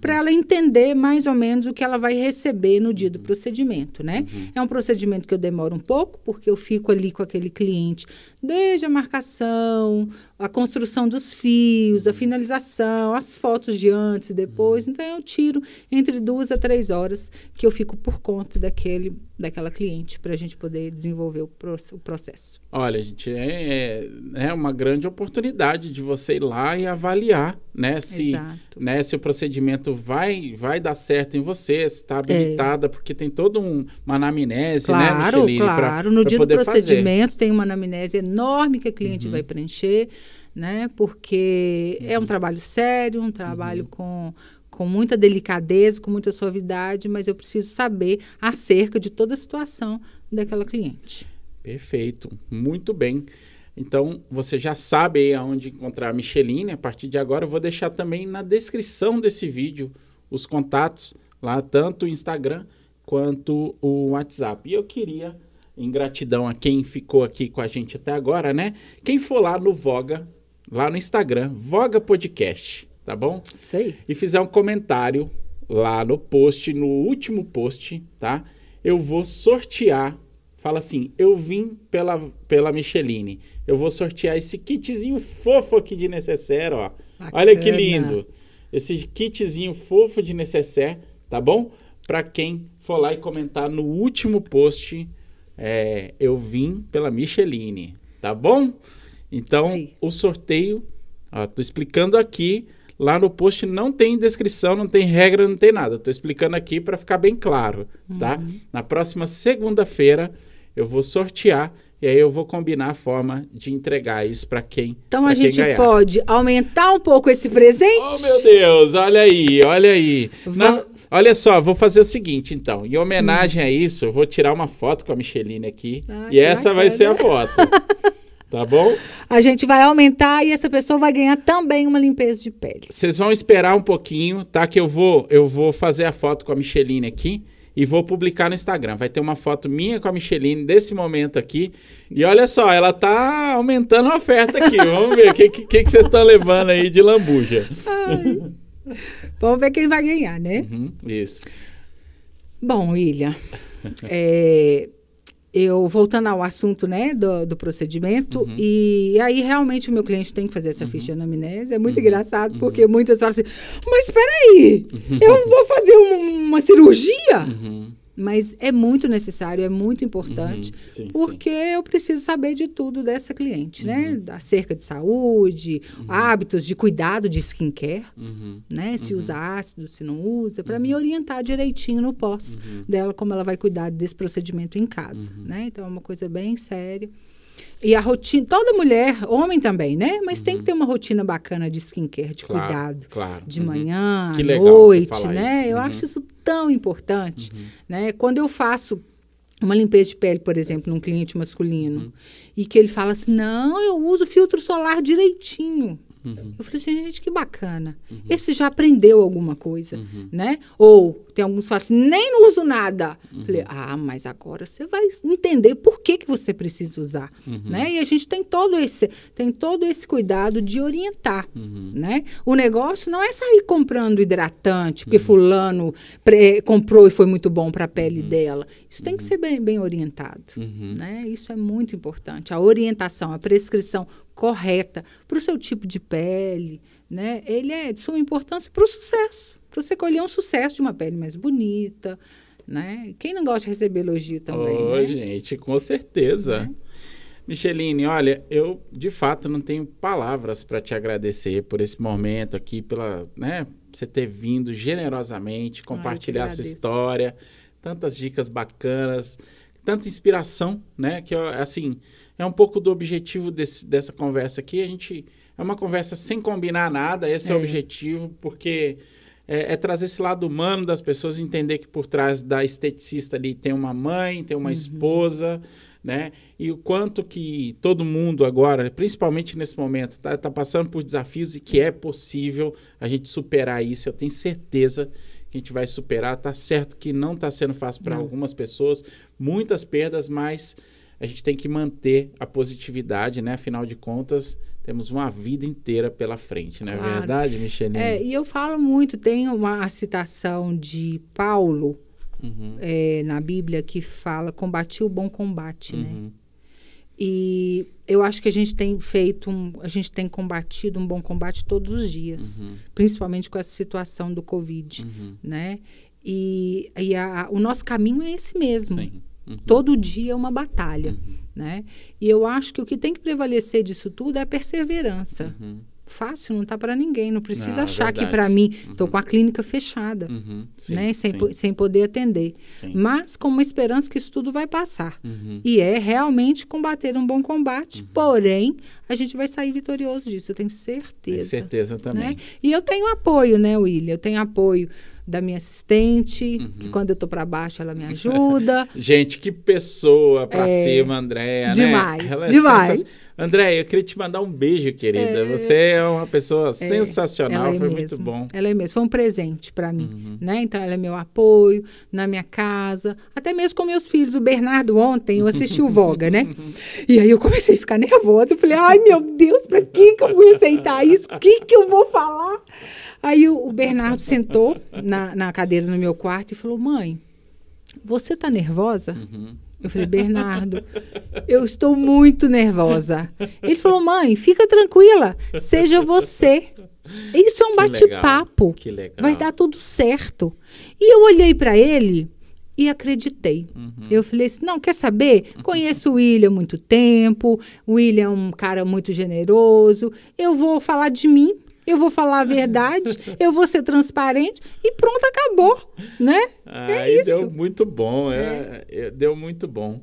para ela entender mais ou menos o que ela vai receber no dia do procedimento, né? É um procedimento que eu demoro um pouco, porque eu fico ali com aquele cliente desde a marcação, a construção dos fios, a finalização, as fotos de antes e depois. Então eu tiro entre duas a três horas que eu fico por conta daquele, daquela cliente para a gente poder desenvolver o, pro- o processo. Olha, gente, é, é é uma grande oportunidade de você ir lá e avaliar, né? Se, Exato. né, se o procedimento vai, vai dar certo em você, se está habilitada, porque tem toda um, uma anamnese, né, Claro, Micheline? pra- claro. no pra dia do poder fazer. Uhum. procedimento tem uma anamnese enorme que a cliente vai preencher, né? Porque é Uhum. um trabalho sério, um trabalho com, com muita delicadeza, com muita suavidade, mas eu preciso saber acerca de toda a situação daquela cliente. Perfeito, muito bem. Então, você já sabe aí aonde encontrar a Micheline. A partir de agora, eu vou deixar também na descrição desse vídeo os contatos lá, tanto o Instagram quanto o WhatsApp. E eu queria, em gratidão a quem ficou aqui com a gente até agora, né? Quem for lá no Voga, lá no Instagram, Voga Podcast, tá bom? Isso aí. e fizer um comentário lá no post, no último post, tá? Eu vou sortear. Fala assim, eu vim pela, pela Micheline. Eu vou sortear esse kitzinho fofo aqui de necessaire, ó. Olha que Bacana. lindo. Esse kitzinho fofo de necessaire, tá bom? Para quem for lá e comentar no último post, é, eu vim pela Micheline, tá bom? Então, o sorteio, ó, tô explicando aqui. Lá no post não tem descrição, não tem regra, não tem nada. Tô explicando aqui para ficar bem claro, tá? Uhum. Na próxima segunda-feira eu vou sortear e aí eu vou combinar a forma de entregar isso para quem Então a gente pode aumentar um pouco esse presente? Oh, meu Deus, olha aí, olha aí. Na- Va- olha só, vou fazer o seguinte, então. Em homenagem a isso, eu vou tirar uma foto com a Micheline aqui. Ah, e essa vai ser a bacana. foto. [LAUGHS] tá bom? A gente vai aumentar e essa pessoa vai ganhar também uma limpeza de pele. Vocês vão esperar um pouquinho, tá? Que eu vou, eu vou fazer a foto com a Micheline aqui e vou publicar no Instagram. Vai ter uma foto minha com a Micheline desse momento aqui. E olha só, ela tá aumentando a oferta aqui. Vamos ver o que, que, que vocês estão levando aí de lambuja. Vamos ver quem vai ganhar, né? Uhum, isso. Bom, William, é, [LAUGHS] eu voltando ao assunto né, do, do procedimento, Uhum. e aí realmente o meu cliente tem que fazer essa ficha de anamnese. É muito engraçado, porque muitas falam assim, mas espera aí, eu vou fazer um- uma cirurgia? Mas é muito necessário, é muito importante, uhum, sim, porque sim. eu preciso saber de tudo dessa cliente, né? uhum. né? Acerca de saúde, uhum. hábitos de cuidado de skincare, uhum. né? Se uhum. usa ácido, se não usa, para me uhum. orientar direitinho no pós dela, como ela vai cuidar desse procedimento em casa, né? Então é uma coisa bem séria. E a rotina, toda mulher, homem também, né? Mas uhum. tem que uhum. ter uma rotina bacana de skincare, de claro, cuidado. Claro. De uhum. manhã, à noite, né? Eu uhum. acho isso tão importante, uhum. né? Quando eu faço uma limpeza de pele, por exemplo, num cliente masculino, uhum. e que ele fala assim: "Não, eu uso filtro solar direitinho". Uhum. Eu falei assim, gente, que bacana. Uhum. Esse já aprendeu alguma coisa, uhum. né? Ou tem alguns assim, nem não uso nada. Uhum. Falei, ah, mas agora você vai entender por que, que você precisa usar, uhum. né? E a gente tem todo esse, tem todo esse cuidado de orientar, uhum. né? O negócio não é sair comprando hidratante, porque fulano comprou e foi muito bom para a pele dela. Isso tem que ser bem, bem orientado, né? Isso é muito importante. A orientação, a prescrição correta para o seu tipo de pele, né? Ele é de suma importância para o sucesso, para você colher um sucesso de uma pele mais bonita, né? Quem não gosta de receber elogio também, oh, né? gente, com certeza. Né? Micheline, olha, eu de fato não tenho palavras para te agradecer por esse momento aqui, pela, né, você ter vindo generosamente compartilhar Ai, sua história, tantas dicas bacanas, tanta inspiração, né, que assim, é um pouco do objetivo desse, dessa conversa aqui. A gente é uma conversa sem combinar nada, esse é, é o objetivo, porque é, é, trazer esse lado humano das pessoas, entender que por trás da esteticista ali tem uma mãe, tem uma uhum. esposa, né? E o quanto que todo mundo agora, principalmente nesse momento, está tá passando por desafios e que é possível a gente superar isso. Eu tenho certeza que a gente vai superar. Tá certo que não está sendo fácil para algumas pessoas, muitas perdas, mas a gente tem que manter a positividade, né? Afinal de contas, temos uma vida inteira pela frente, não é claro. verdade, Micheline? É, e eu falo muito, tem uma citação de Paulo uhum. é, na Bíblia que fala combati o bom combate, né? uhum. né? E eu acho que a gente tem feito, um, a gente tem combatido um bom combate todos os dias, uhum. principalmente com essa situação do Covid, uhum. né? E, e a, o nosso caminho é esse mesmo. Sim. Uhum. Todo dia é uma batalha, uhum. né? E eu acho que o que tem que prevalecer disso tudo é a perseverança. Uhum. Fácil não tá para ninguém, não precisa é achar que para mim estou com a clínica fechada, uhum. sim, né? Sem, sem poder atender, sim. mas com uma esperança que isso tudo vai passar. Uhum. E é realmente combater um bom combate, uhum. porém a gente vai sair vitorioso disso, eu tenho certeza. Tenho certeza também. Né? E eu tenho apoio, né, William? Eu tenho apoio da minha assistente, uhum. que quando eu tô para baixo ela me ajuda. [LAUGHS] Gente, que pessoa para é, cima, Andréia, né? Demais, né? demais. Andréia, eu queria te mandar um beijo, querida. É, Você é uma pessoa é, sensacional, é foi mesmo, muito bom. Ela é mesmo, foi um presente para mim, uhum. né? Então ela é meu apoio na minha casa, até mesmo com meus filhos. O Bernardo ontem, eu assisti o Voga, né? [LAUGHS] E aí eu comecei a ficar nervosa, eu falei: "Ai, meu Deus, para que que eu fui aceitar isso? O que que eu vou falar?" Aí o, o Bernardo sentou na, na cadeira no meu quarto e falou: Mãe, você tá nervosa? Uhum. Eu falei, Bernardo, eu estou muito nervosa. Ele falou, mãe, fica tranquila, seja você. Isso é um bate-papo. Vai dar tudo certo. E eu olhei para ele e acreditei. Uhum. Eu falei assim: não, quer saber? Conheço o William há muito tempo. O William é um cara muito generoso. Eu vou falar de mim eu vou falar a verdade, eu vou ser transparente e pronto, acabou, né? Aí é deu muito bom, é. É, deu muito bom.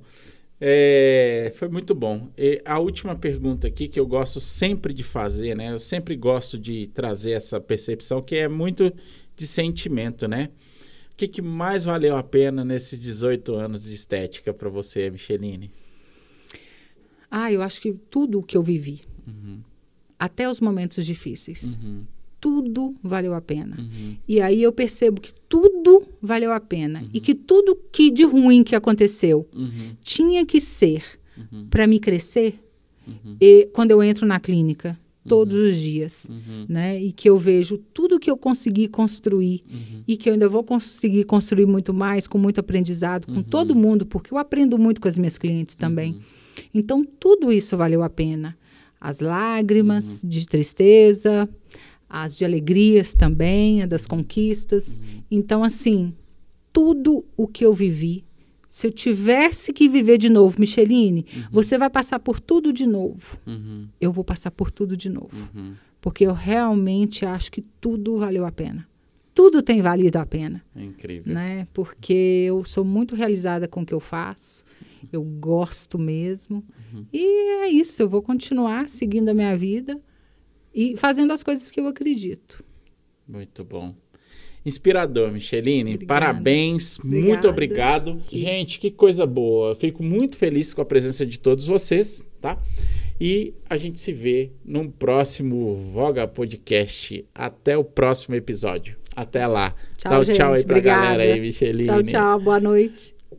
É, foi muito bom. E a última pergunta aqui que eu gosto sempre de fazer, né? Eu sempre gosto de trazer essa percepção que é muito de sentimento, né? O que, que mais valeu a pena nesses 18 anos de estética para você, Micheline? Ah, eu acho que tudo o que eu vivi. Uhum até os momentos difíceis. Uhum. Tudo valeu a pena. Uhum. E aí eu percebo que tudo valeu a pena. Uhum. E que tudo que de ruim que aconteceu uhum. tinha que ser uhum. para me crescer. Uhum. E quando eu entro na clínica, todos os dias, né? E que eu vejo tudo que eu consegui construir e que eu ainda vou conseguir construir muito mais com muito aprendizado com todo mundo, porque eu aprendo muito com as minhas clientes também. Então tudo isso valeu a pena as lágrimas uhum. de tristeza, as de alegrias também, a das conquistas. Uhum. Então, assim, tudo o que eu vivi, se eu tivesse que viver de novo, Micheline, uhum. você vai passar por tudo de novo. Uhum. Eu vou passar por tudo de novo. Uhum. Porque eu realmente acho que tudo valeu a pena. Tudo tem valido a pena. É incrível. Né? Porque eu sou muito realizada com o que eu faço. Eu gosto mesmo. Uhum. E é isso. Eu vou continuar seguindo a minha vida e fazendo as coisas que eu acredito. Muito bom. Inspirador, Micheline. Obrigada. Parabéns, Obrigada. muito obrigado. Que... Gente, que coisa boa. Fico muito feliz com a presença de todos vocês, tá? E a gente se vê no próximo Voga Podcast. Até o próximo episódio. Até lá. Tchau, Dá um tchau aí pra Obrigada. galera aí, Micheline. Tchau, tchau. Boa noite.